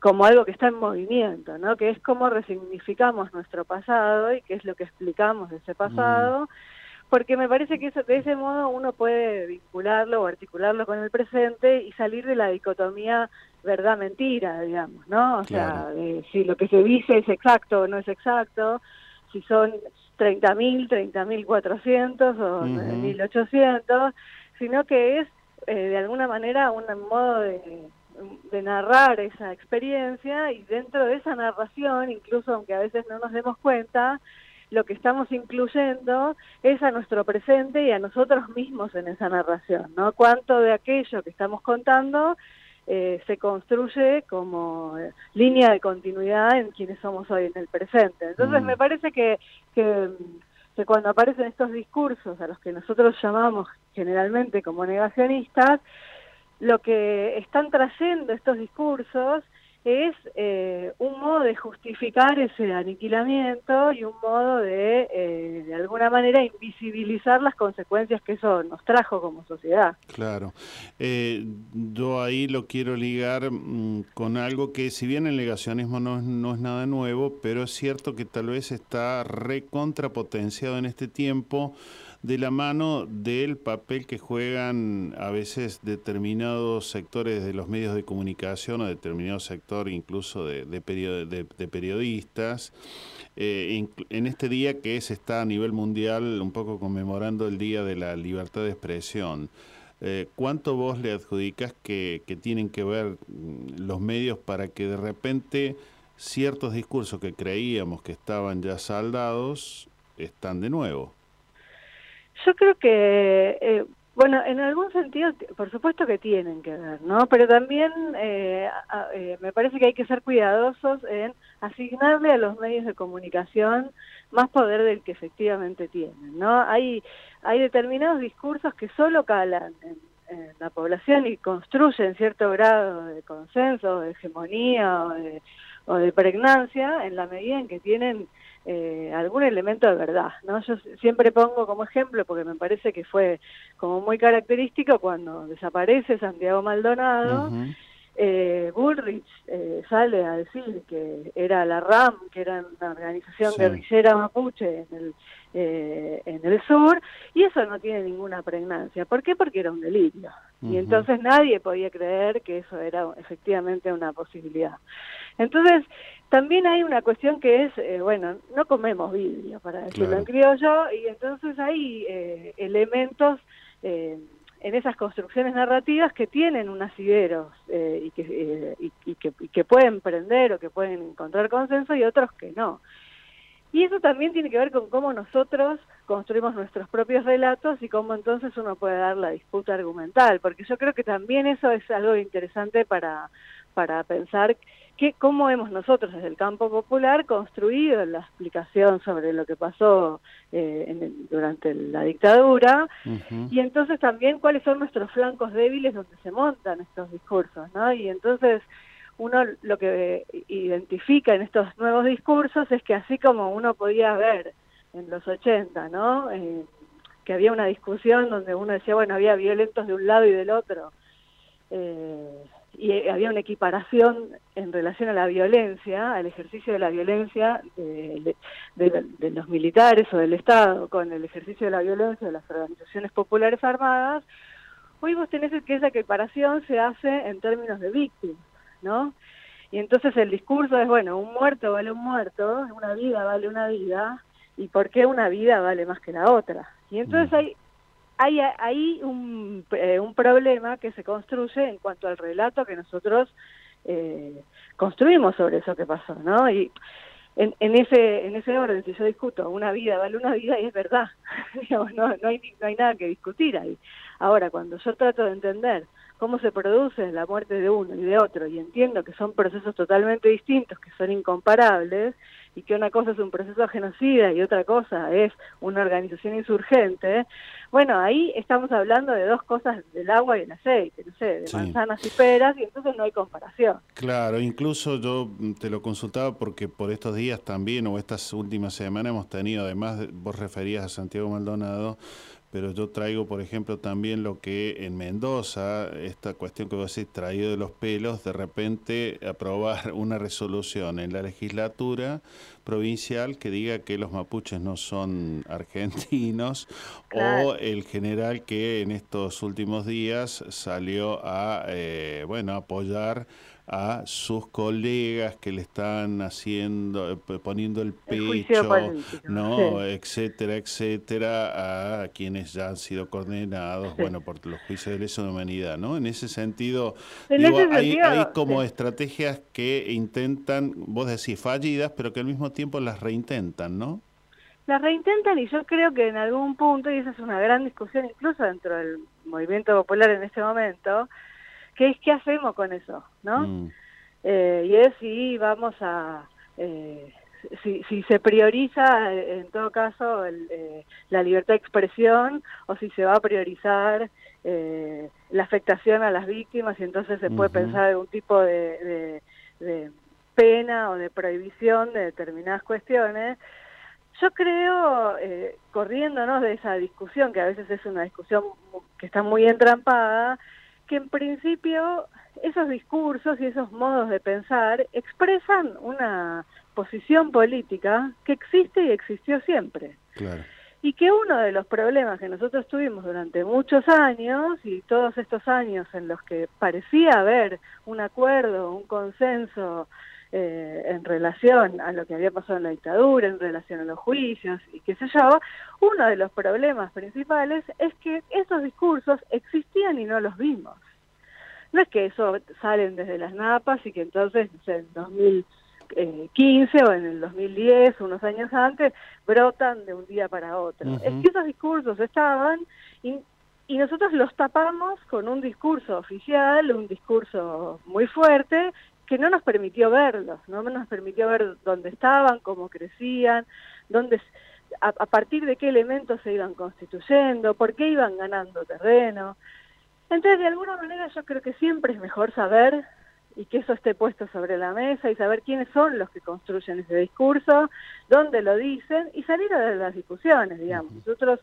como algo que está en movimiento, ¿no? que es cómo resignificamos nuestro pasado y qué es lo que explicamos de ese pasado, porque me parece que eso, de ese modo uno puede vincularlo o articularlo con el presente y salir de la dicotomía verdad-mentira, digamos, ¿no? O sea, de si lo que se dice es exacto o no es exacto, si son 30.000, 30.400 o Ujú. 9.800, sino que es eh, de alguna manera un modo de, de narrar esa experiencia y dentro de esa narración, incluso aunque a veces no nos demos cuenta, lo que estamos incluyendo es a nuestro presente y a nosotros mismos en esa narración, ¿no? Cuánto de aquello que estamos contando eh, se construye como eh, línea de continuidad en quienes somos hoy en el presente. Entonces Mm. me parece que, que, que cuando aparecen estos discursos a los que nosotros llamamos generalmente como negacionistas, lo que están trayendo estos discursos es eh, un modo de justificar ese aniquilamiento y un modo de, eh, de alguna manera, invisibilizar las consecuencias que eso nos trajo como sociedad. Claro. Eh, yo ahí lo quiero ligar mm, con algo que, si bien el negacionismo no es, no es nada nuevo, pero es cierto que tal vez está recontrapotenciado en este tiempo de la mano del papel que juegan a veces determinados sectores de los medios de comunicación o determinado sector incluso de, de, perio- de- periodistas. Eh, en este día que se está a nivel mundial un poco conmemorando el Día de la Libertad de Expresión. Eh, ¿Cuánto vos le adjudicas que, que tienen que ver mm, los medios para que de repente ciertos discursos que creíamos que estaban ya saldados están de nuevo. Yo creo que, eh, bueno, en algún sentido, por supuesto que tienen que ver, ¿no? Pero también eh, eh, me parece que hay que ser cuidadosos en asignarle a los medios de comunicación más poder del que efectivamente tienen, ¿no? Hay, hay determinados discursos que solo calan en, en la población y construyen cierto grado de consenso, de hegemonía o de, o de pregnancia en la medida en que tienen eh, algún elemento de verdad, ¿no? Yo siempre pongo como ejemplo, porque me parece que fue como muy característico cuando desaparece Santiago Maldonado, eh, Bullrich eh, sale a decir que era la RAM, que era una organización Sí. guerrillera mapuche en el, eh, en el sur, y eso no tiene ninguna pregnancia. ¿Por qué? Porque era un delirio. Y entonces nadie podía creer que eso era efectivamente una posibilidad. Entonces, también hay una cuestión que es, eh, bueno, no comemos vidrio, para decirlo Claro. en criollo, y entonces hay eh, elementos eh, en esas construcciones narrativas que tienen un asidero eh, y, que, eh, y, y que, y que pueden prender o que pueden encontrar consenso y otros que no. Y eso también tiene que ver con cómo nosotros construimos nuestros propios relatos y cómo entonces uno puede dar la disputa argumental, porque yo creo que también eso es algo interesante para, para pensar que cómo hemos nosotros desde el campo popular construido la explicación sobre lo que pasó eh, en el- durante la dictadura y entonces también cuáles son nuestros flancos débiles donde se montan estos discursos, ¿no? Y entonces uno lo que identifica en estos nuevos discursos es que así como uno podía ver en los 80, ¿no? Eh, que había una discusión donde uno decía, bueno, había violentos de un lado y del otro, eh, y eh, había una equiparación en relación a la violencia, al ejercicio de la violencia de- de- de los militares o del Estado con el ejercicio de la violencia de las organizaciones populares armadas, hoy vos tenés que esa equiparación se hace en términos de víctimas, ¿no? Y entonces el discurso es, bueno, un muerto vale un muerto, una vida vale una vida, ¿y por qué una vida vale más que la otra? Y entonces hay hay ahí un, eh, un problema que se construye en cuanto al relato que nosotros eh, construimos sobre eso que pasó, ¿no? Y en, en ese en ese orden, si yo discuto una vida vale una vida y es verdad, no, no, hay, no hay nada que discutir ahí. Ahora, cuando yo trato de entender cómo se produce la muerte de uno y de otro y entiendo que son procesos totalmente distintos, que son incomparables y que una cosa es un proceso genocida y otra cosa es una organización insurgente, bueno, ahí estamos hablando de dos cosas del agua y el aceite, no sé, de Sí. manzanas y peras y entonces no hay comparación. Claro, incluso yo mm, te lo consultaba porque por estos días también, o estas últimas semanas, hemos tenido, además, de- vos referías a Santiago Maldonado, pero yo traigo, por ejemplo, también lo que en Mendoza, esta cuestión que vos decís, traído de los pelos, de repente aprobar una resolución en la legislatura provincial que diga que los mapuches no son argentinos, o el general que en estos últimos días salió a, eh, bueno, apoyar a sus colegas que le están haciendo, eh, poniendo el pecho, ¿no? sí. etcétera, etcétera, a quienes ya han sido condenados, Sí. bueno, por los juicios de lesa humanidad, ¿no? En ese sentido, En digo, ese hay, sentido, hay como sí. estrategias que intentan, vos decís, fallidas, pero que al mismo tiempo las reintentan, ¿no? Las reintentan y yo creo que en algún punto, y esa es una gran discusión incluso dentro del movimiento popular en este momento, es qué hacemos con eso, ¿no? Mm. Eh, y es si vamos a... eh, si, si se prioriza eh, en todo caso el, eh, la libertad de expresión o si se va a priorizar la afectación a las víctimas y entonces se puede pensar algún tipo de, de- de pena o de prohibición de determinadas cuestiones. Yo creo, eh, corriéndonos de esa discusión, que a veces es una discusión que está muy entrampada, que en principio esos discursos y esos modos de pensar expresan una posición política que existe y existió siempre. Claro. Y que uno de los problemas que nosotros tuvimos durante muchos años y todos estos años en los que parecía haber un acuerdo, un consenso eh, en relación a lo que había pasado en la dictadura, en relación a los juicios y qué sé yo, uno de los problemas principales es que esos discursos existían y no los vimos. No es que eso salen desde las napas y que entonces, no sé, en 2015 o en el 2010, unos años antes, brotan de un día para otro. Es que esos discursos estaban y, y nosotros los tapamos con un discurso oficial, un discurso muy fuerte, que no nos permitió verlos, no nos permitió ver dónde estaban, cómo crecían, dónde, a, a partir de qué elementos se iban constituyendo, por qué iban ganando terreno. Entonces, de alguna manera, yo creo que siempre es mejor saber y que eso esté puesto sobre la mesa y saber quiénes son los que construyen ese discurso, dónde lo dicen y salir a las discusiones, digamos. Nosotros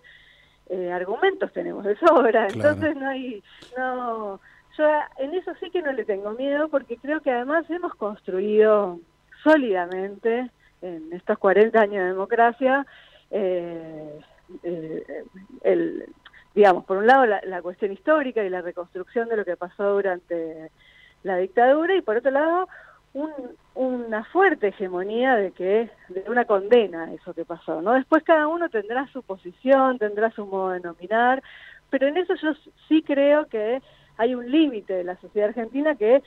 eh, argumentos tenemos de sobra, Claro. entonces no hay, no, yo en eso sí que no le tengo miedo porque creo que además hemos construido sólidamente en estos 40 años de democracia eh, eh, el, digamos, por un lado la, la cuestión histórica y la reconstrucción de lo que pasó durante la dictadura y por otro lado un- una fuerte hegemonía de que de una condena a eso que pasó no después cada uno tendrá su posición tendrá su modo de nominar pero en eso yo sí creo que hay un límite de la sociedad argentina que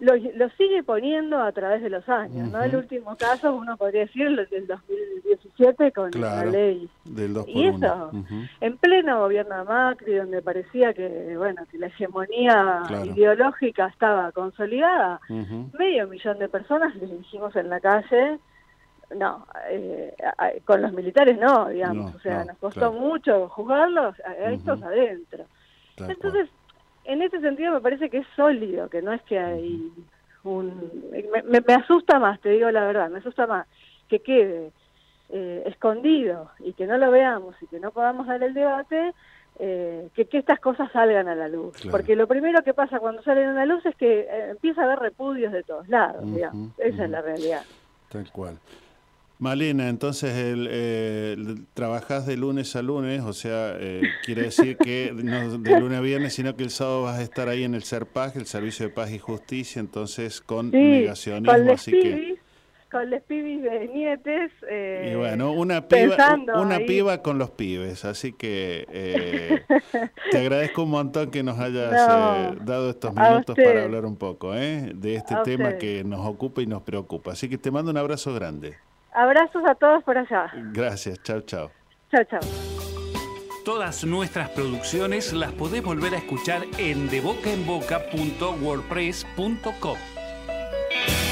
lo, lo sigue poniendo a través de los años no el último caso uno podría decir el del 2017 con Claro, la ley del 2 por y 1. eso en pleno gobierno de Macri, donde parecía que, bueno, que la hegemonía Claro. ideológica estaba consolidada, medio millón de personas les dijimos en la calle, no, eh, con los militares no, digamos, No, o sea, no, nos costó claro. mucho juzgarlos a, estos adentro. Entonces, en ese sentido me parece que es sólido, que no es que hay un... Me, me- me asusta más, te digo la verdad, me asusta más que quede eh, escondido y que no lo veamos y que no podamos dar el debate, eh, que, que estas cosas salgan a la luz. Claro. Porque lo primero que pasa cuando salen a la luz es que eh, empieza a haber repudios de todos lados, digamos. Esa es la realidad. Tal cual. Malena, entonces el, eh, trabajás de lunes a lunes, o sea, eh, quiere decir que no de lunes a viernes, sino que el sábado vas a estar ahí en el SERPAG, el Servicio de Paz y Justicia, entonces con Sí, negacionismo, con así que... pibis, con les pibis de nietes. eh, Y bueno, una piba, una ahí. piba con los pibes, así que eh, te agradezco un montón que nos hayas No, eh, dado estos minutos para hablar un poco ¿eh? de este tema usted. que nos ocupa y nos preocupa. Así que te mando un abrazo grande. Abrazos a todos por allá. Gracias, chao, chao. Chao, chao. Todas nuestras producciones las podés volver a escuchar en debocaenboca.wordpress.com.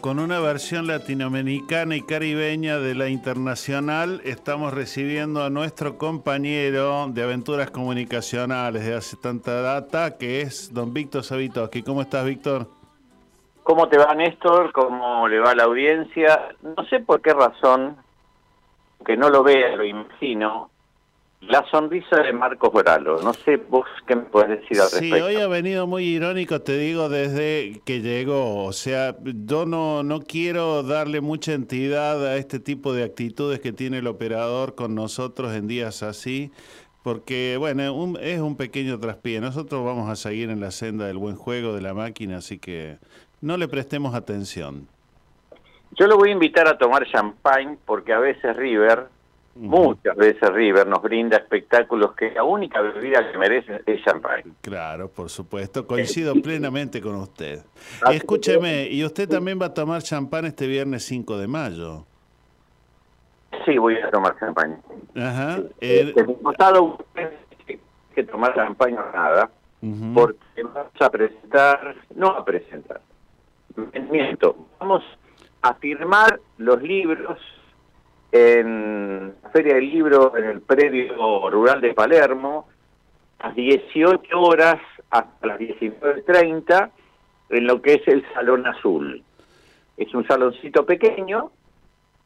Con una versión latinoamericana y caribeña de la internacional, estamos recibiendo a nuestro compañero de aventuras comunicacionales de hace tanta data, que es don Víctor Savitoski. ¿Cómo estás, Víctor? ¿Cómo te va, Néstor? ¿Cómo le va a la audiencia? No sé por qué razón, que no lo vea, lo imagino, la sonrisa de Marcos Bralo. No sé vos qué me puedes decir al Sí, respecto. hoy ha venido muy irónico, te digo, desde que llegó. O sea, yo no, no quiero darle mucha entidad a este tipo de actitudes que tiene el operador con nosotros en días así, porque, bueno, un- es un pequeño traspié. Nosotros vamos a seguir en la senda del buen juego de la máquina, así que no le prestemos atención. Yo lo voy a invitar a tomar champagne porque a veces River, muchas veces River nos brinda espectáculos que la única bebida que merece es champagne. Claro, por supuesto, coincido plenamente con usted. Escúcheme, y usted también va a tomar champán este viernes 5 de mayo. Sí, voy a tomar champagne. Ajá. El pasado que que tomar champagne o nada, porque vamos a presentar, no a presentar, miento, vamos a firmar los libros en la Feria del Libro en el predio rural de Palermo, a las 18 horas hasta las 19.30, en lo que es el Salón Azul. Es un saloncito pequeño,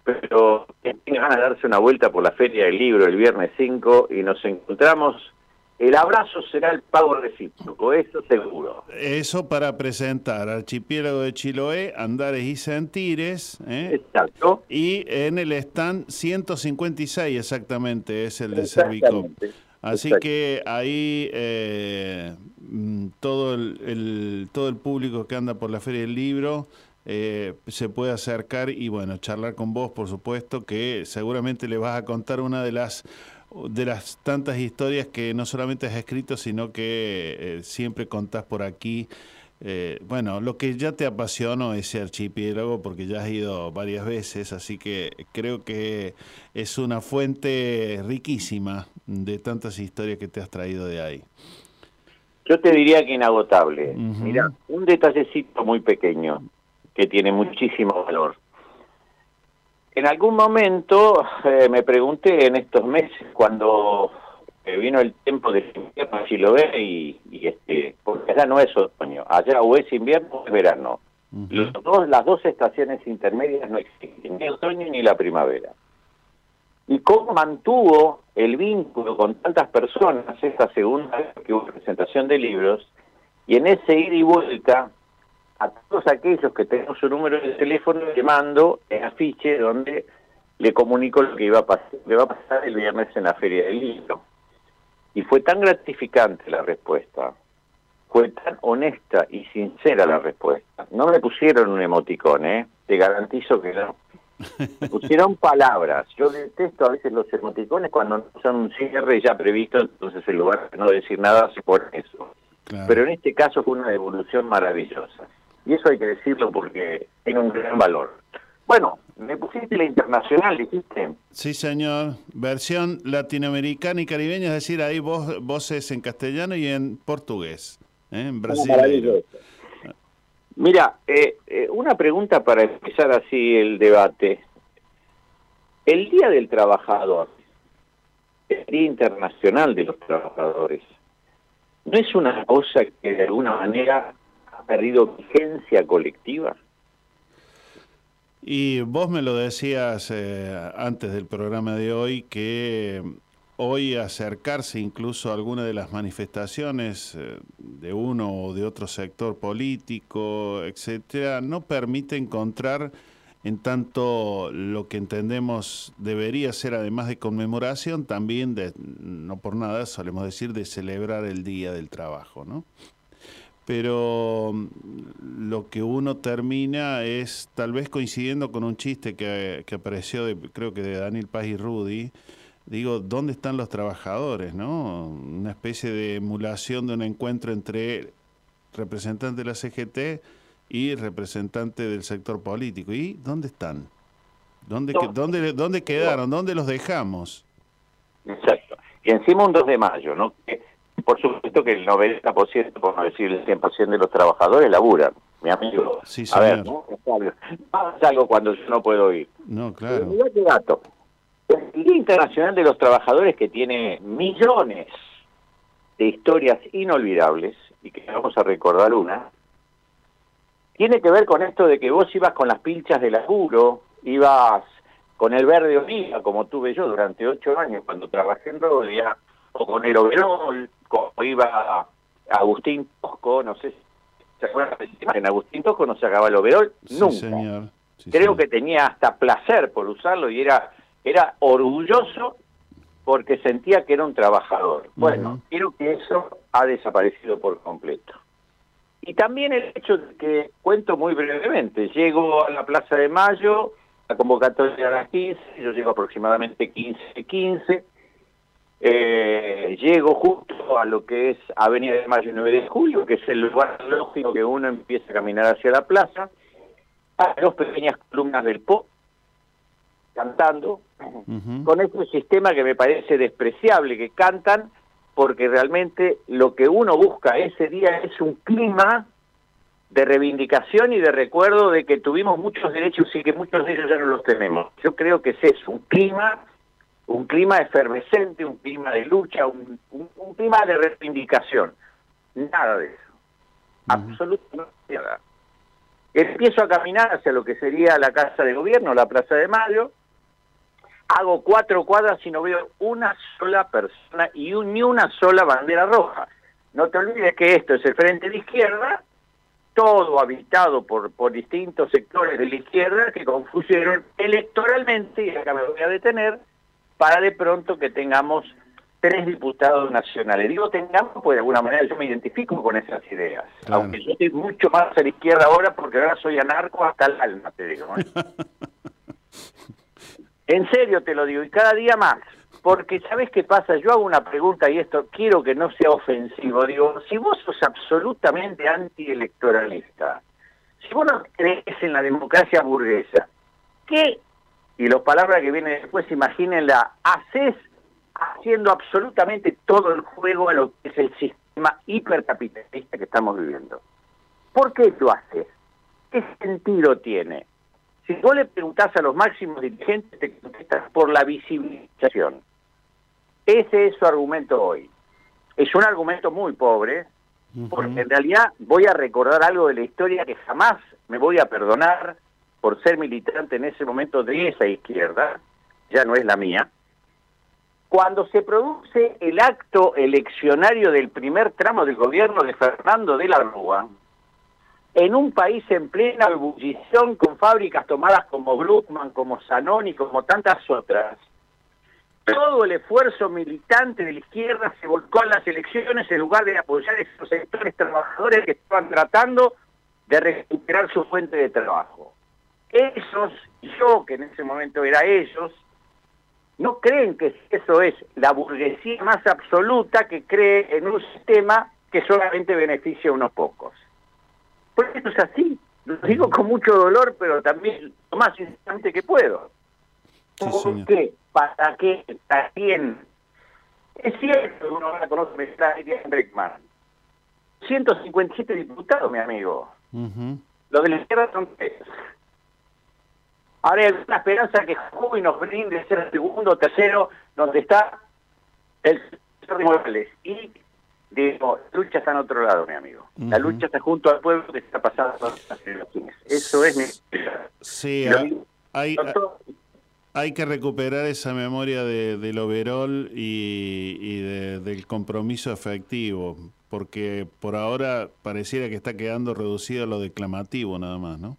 pero tiene ganas de darse una vuelta por la Feria del Libro el viernes 5 y nos encontramos. El abrazo será el pago recíproco, eso seguro. Eso para presentar Archipiélago de Chiloé, Andares y Sentires. ¿eh? Exacto. Y en el stand 156 exactamente es el de Servicom. Así Exacto. que ahí eh, mm, todo, el, el- todo el público que anda por la Feria del Libro eh, se puede acercar y bueno, charlar con vos, por supuesto, que seguramente le vas a contar una de las de las tantas historias que no solamente has escrito, sino que eh, siempre contás por aquí. Eh, bueno, lo que ya te apasionó ese archipiélago, porque ya has ido varias veces, así que creo que es una fuente riquísima de tantas historias que te has traído de ahí. Yo te diría que inagotable. Mira, un detallecito muy pequeño que tiene muchísimo valor. En algún momento eh, me pregunté en estos meses cuando eh, vino el tiempo de invierno en Chiloé y, y este, porque allá no es otoño, allá o es invierno o es verano. Los dos, las dos estaciones intermedias no existen, ni el otoño ni la primavera. Y cómo mantuvo el vínculo con tantas personas esta segunda vez que hubo presentación de libros, y en ese ida y vuelta, a todos aquellos que tenemos su número de teléfono, le mando el afiche donde le comunico lo que iba a pasar, que va a pasar el viernes en la Feria del Libro. Y fue tan gratificante la respuesta, fue tan honesta y sincera la respuesta. No me pusieron un emoticón, ¿eh? Te garantizo que no. Me pusieron palabras. Yo detesto a veces los emoticones cuando no son un cierre ya previsto, entonces en lugar de no decir nada se pone eso. Pero en este caso fue una evolución maravillosa. Y eso hay que decirlo porque tiene un gran valor. Bueno, me pusiste la internacional, dijiste. Sí, señor. Versión latinoamericana y caribeña, es decir, hay voz, voces en castellano y en portugués, ¿eh? en brasileño. Maravilloso. Mira, eh, eh, una pregunta para empezar así el debate. El Día del Trabajador, el Día Internacional de los Trabajadores, ¿no es una cosa que de alguna manera perdido vigencia colectiva? Y vos me lo decías eh, antes del programa de hoy que hoy acercarse incluso a alguna de las manifestaciones eh, de uno o de otro sector político, etcétera, no permite encontrar en tanto lo que entendemos debería ser además de conmemoración, también de no por nada solemos decir de celebrar el día del trabajo, ¿no? Pero mm, lo que uno termina es tal vez coincidiendo con un chiste que, que apareció, de, creo que de Daniel Paz y Rudy, digo, ¿dónde están los trabajadores? no Una especie de emulación de un encuentro entre representante de la CGT y representante del sector político. ¿Y dónde están? ¿Dónde, que- dónde, dónde quedaron? ¿Dónde los dejamos? Exacto. Y encima un 2 de mayo, ¿no? Que, por supuesto que el 90%, por no decir el 100% de los trabajadores laburan, mi amigo. Sí, A ver. ¿no? algo, cuando yo no puedo ir. No, claro. Mirá qué dato. El Día Internacional de los Trabajadores, que tiene millones de historias inolvidables, y que vamos a recordar una, tiene que ver con esto de que vos ibas con las pilchas de laburo, ibas con el verde oliva, como tuve yo durante ocho años cuando trabajé en Rodia, o con el overol, como iba Agustín Tosco, no sé si se acuerdan imagen, Agustín Tosco no sacaba el overol nunca. Sí, señor. Sí, Creo que tenía hasta placer por usarlo y era, era orgulloso porque sentía que era un trabajador. Bueno, creo que eso ha desaparecido por completo. Y también el hecho de que, cuento muy brevemente, llego a la Plaza de Mayo, la convocatoria a las 15, yo llego aproximadamente 15, 15, eh, llego justo a lo que es Avenida de Mayo y 9 de Julio, que es el lugar lógico que uno empieza a caminar hacia la plaza, hay dos pequeñas columnas del pop cantando, con este sistema que me parece despreciable, que cantan porque realmente lo que uno busca ese día es un clima de reivindicación y de recuerdo de que tuvimos muchos derechos y que muchos de ellos ya no los tenemos. Yo creo que es eso, un clima, un clima efervescente, un clima de lucha, un, un- un clima de reivindicación. Nada de eso. Absolutamente nada. Empiezo a caminar hacia lo que sería la Casa de Gobierno, la Plaza de Mayo, hago cuatro cuadras y no veo una sola persona y un- ni una sola bandera roja. No te olvides que esto es el frente de izquierda, todo habitado por, por distintos sectores de la izquierda que confusieron electoralmente, y acá me voy a detener, para de pronto que tengamos tres diputados nacionales. Digo tengamos, porque de alguna manera yo me identifico con esas ideas. Aunque yo estoy mucho más a la izquierda ahora porque ahora soy anarco hasta el alma, te digo. En serio te lo digo, y cada día más. Porque, ¿sabes qué pasa? Yo hago una pregunta y esto quiero que no sea ofensivo. Digo, si vos sos absolutamente antielectoralista, si vos no crees en la democracia burguesa, ¿qué? Y las palabras que vienen después, imagínenla, haces haciendo absolutamente todo el juego a lo que es el sistema hipercapitalista que estamos viviendo. ¿Por qué lo haces? ¿Qué sentido tiene? Si vos le preguntás a los máximos dirigentes, te contestan por la visibilización. Ese es su argumento hoy. Es un argumento muy pobre, porque en realidad voy a recordar algo de la historia que jamás me voy a perdonar por ser militante en ese momento de esa izquierda, ya no es la mía. Cuando se produce el acto eleccionario del primer tramo del gobierno de Fernando de la Rúa, en un país en plena ebullición con fábricas tomadas como Bruckman, como Zanoni, como tantas otras, todo el esfuerzo militante de la izquierda se volcó a las elecciones en lugar de apoyar a esos sectores trabajadores que estaban tratando de recuperar su fuente de trabajo. Esos, yo que en ese momento era ellos, no creen que eso es la burguesía más absoluta que cree en un sistema que solamente beneficia a unos pocos. Por eso es así. Lo digo con mucho dolor, pero también lo más sinceramente que puedo. ¿Por qué? ¿Para qué? ¿Para quién? Es cierto que uno ahora conoce a Breckman. 157 diputados, mi amigo. Los de la izquierda son tres. Ahora hay alguna esperanza que Jujuy nos brinde ser segundo tercero donde está el Morales. Y digo, la lucha está en otro lado, mi amigo. La lucha está junto al pueblo que está pasando las elecciones. Eso es mi... Sí, hay, que recuperar esa memoria de, del overall y, y de- del compromiso efectivo, porque por ahora pareciera que está quedando reducido a lo declamativo nada más, ¿no?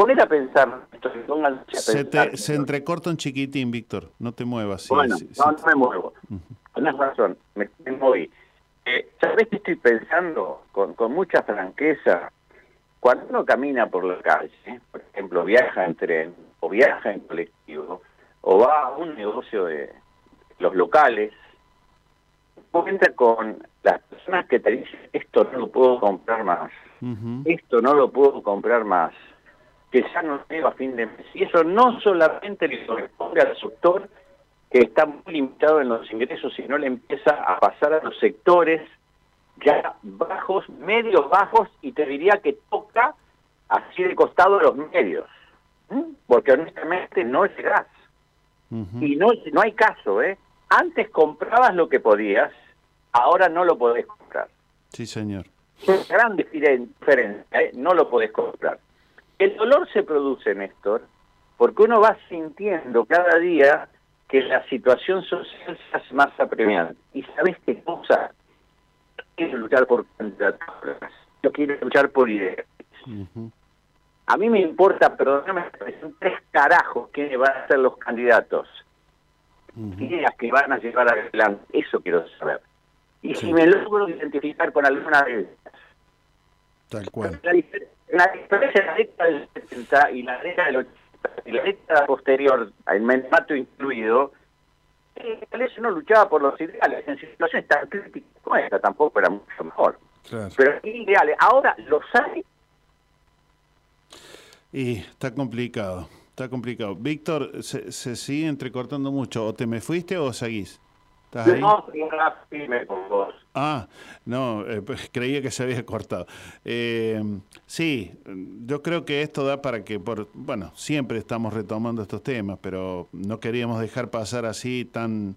Ponete a pensar, esto, a Se, pensar. te, se entrecorta un chiquitín, Víctor, no te muevas. sí, bueno, sí, sí. no, no me muevo. Tienes razón, me, me moví. Eh, ¿Sabés qué estoy pensando con, con mucha franqueza? Cuando uno camina por la calle, por ejemplo, viaja en tren o viaja en colectivo o va a un negocio de los locales, cuenta con las personas que te dicen esto no lo puedo comprar más, esto no lo puedo comprar más, que ya no llego a fin de mes. Y eso no solamente le corresponde al sector que está muy limitado en los ingresos, sino le empieza a pasar a los sectores ya bajos, medios bajos, y te diría que toca así de costado los medios. Porque honestamente no llegás. Y no, no hay caso, ¿eh? Antes comprabas lo que podías, ahora no lo podés comprar. Sí, señor. Es una gran diferen- diferencia, ¿eh? no lo podés comprar. El dolor se produce, Néstor, porque uno va sintiendo cada día que la situación social se hace más apremiante. ¿Y sabes qué cosa? Yo quiero luchar por candidaturas, yo quiero luchar por ideas. A mí me importa, perdóname, son tres carajos quiénes van a ser los candidatos. Ideas que van a llevar adelante, eso quiero saber. Y si me logro identificar con alguna de ellas. Tal cual. La, la diferencia de la década del 70 y la década del 80 y la década posterior, el menmato incluido, eh, tal vez uno luchaba por los ideales. En situaciones tan críticas como esta tampoco era mucho mejor. Claro. Pero ideales, ahora los hay. Y está complicado, está complicado. Víctor, se, se sigue entrecortando mucho. ¿O te me fuiste o seguís? ¿Estás ahí? No, no, firme con vos. Ah, no, eh, pues, creía que se había cortado. Eh, sí, yo creo que esto da para que, por, bueno, siempre estamos retomando estos temas, pero no queríamos dejar pasar así tan,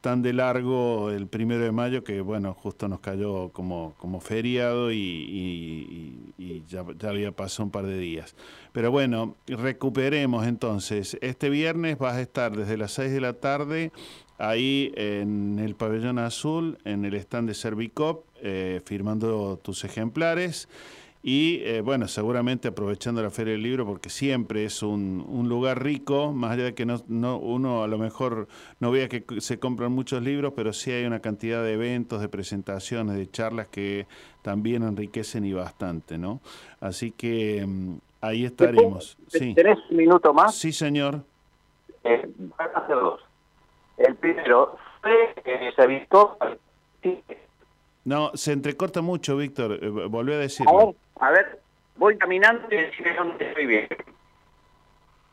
tan de largo el primero de mayo que, bueno, justo nos cayó como, como feriado y, y- y- y ya, ya había pasado un par de días. Pero bueno, recuperemos entonces. Este viernes vas a estar desde las 6 de la tarde ahí en el pabellón azul, en el stand de Servicop, eh, firmando tus ejemplares. Y eh, bueno, seguramente aprovechando la Feria del Libro, porque siempre es un, un lugar rico, más allá de que no, no, uno a lo mejor no vea que se compran muchos libros, pero sí hay una cantidad de eventos, de presentaciones, de charlas que también enriquecen y bastante, ¿no? Así que mm, ahí estaremos. Sí. ¿Tenés un minuto más? Sí, señor. Eh, van a ser dos. El primero fue que se avistó sí, No, se entrecorta mucho, Víctor. eh, volví a decirlo. a ver, voy caminando y decime dónde estoy bien.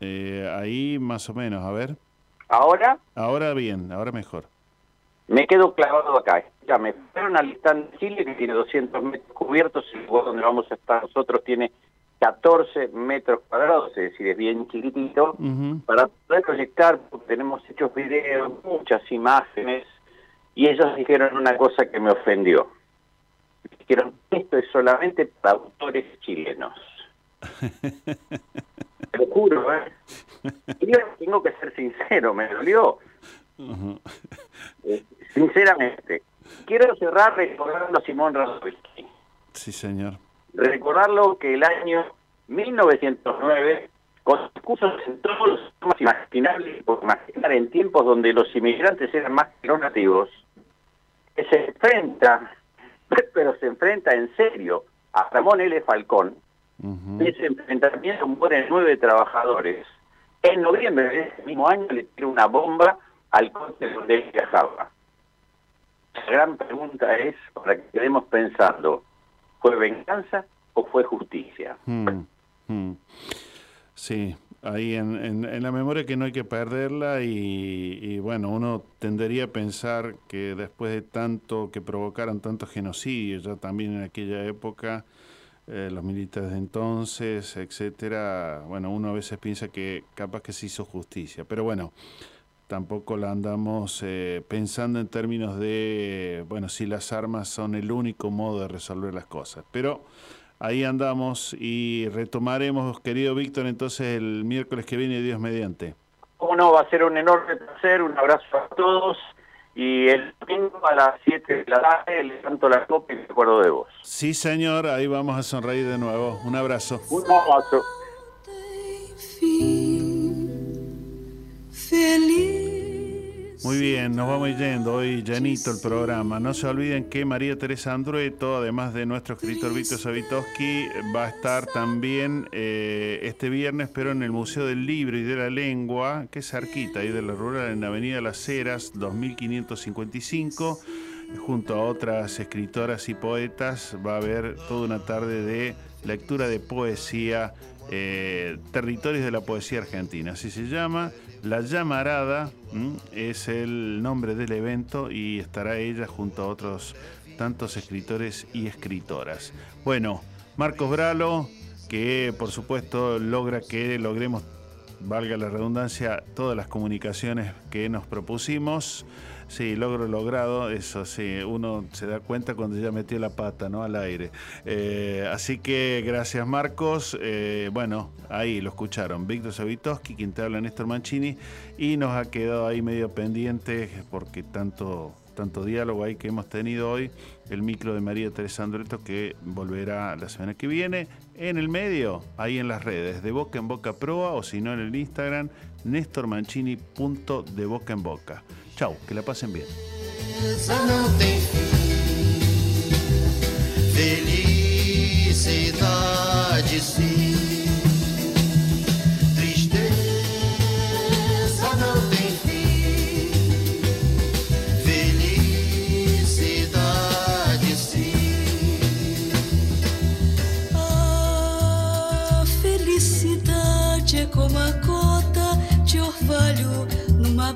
Eh, ahí más o menos, a ver. Ahora Ahora bien, ahora mejor. me quedo clavado acá. Ya me fueron al stand Chile que tiene 200 metros cubiertos, el lugar donde vamos a estar nosotros tiene 14 metros cuadrados, es decir, es bien chiquitito. para poder proyectar, porque tenemos hechos videos, muchas imágenes, y ellos dijeron una cosa que me ofendió. Dijeron, esto es solamente para autores chilenos. Te lo juro, ¿eh? Y yo tengo que ser sincero, me dolió. Eh, sinceramente. Quiero cerrar recordando a Simón Radovisky. Sí, señor. Recordarlo que el año 1909, con discursos en todos los temas imaginables, por imaginar en tiempos donde los inmigrantes eran más que los nativos, que se enfrenta, pero se enfrenta en serio a Ramón L. Falcón, ese enfrentamiento mueren nueve trabajadores. En noviembre de ese mismo año le tiró una bomba al coche donde él viajaba. La gran pregunta es, para que quedemos pensando, ¿fue venganza o fue justicia? Mm, mm. Sí, ahí en, en- en la memoria que no hay que perderla y, y, bueno, uno tendería a pensar que después de tanto que provocaron tantos genocidios, ya también en aquella época, eh, los militares de entonces, etcétera, bueno, uno a veces piensa que capaz que se hizo justicia, pero bueno, tampoco la andamos eh, pensando en términos de, bueno, si las armas son el único modo de resolver las cosas. Pero ahí andamos y retomaremos, querido Víctor, entonces el miércoles que viene, Dios mediante. Cómo no, va a ser un enorme placer, un abrazo a todos y el domingo a las 7 de la tarde le canto la copa y me acuerdo de vos. Sí, señor, ahí vamos a sonreír de nuevo. Un abrazo. Un abrazo. Muy bien, nos vamos yendo hoy llenito el programa. No se olviden que María Teresa Andrueto, además de nuestro escritor Víctor Savitoski, va a estar también eh, este viernes, pero en el Museo del Libro y de la Lengua, que es cerquita, ahí de la rural, en Avenida Las Heras, 2555, junto a otras escritoras y poetas. Va a haber toda una tarde de lectura de poesía, eh, Territorios de la Poesía Argentina, así se llama. La Llamarada es el nombre del evento y estará ella junto a otros tantos escritores y escritoras. Bueno, Marcos Bralo, que por supuesto logra que logremos, valga la redundancia, todas las comunicaciones que nos propusimos. Sí, logro logrado, eso sí, uno se da cuenta cuando ya metió la pata, ¿no? Al aire. Eh, así que gracias Marcos. Eh, bueno, ahí lo escucharon. Víctor Savitoski, quien te habla Néstor Mancini, y nos ha quedado ahí medio pendiente porque tanto diálogo ahí que hemos tenido hoy, el micro de María Teresa Andreto que volverá la semana que viene. En el medio, ahí en las redes, de boca en boca proa o si no en el Instagram, nestormancini.de boca en boca. Tchau, que lhe passem bem. não tem fim, felicidade sim. Ah, é como a cota de orvalho numa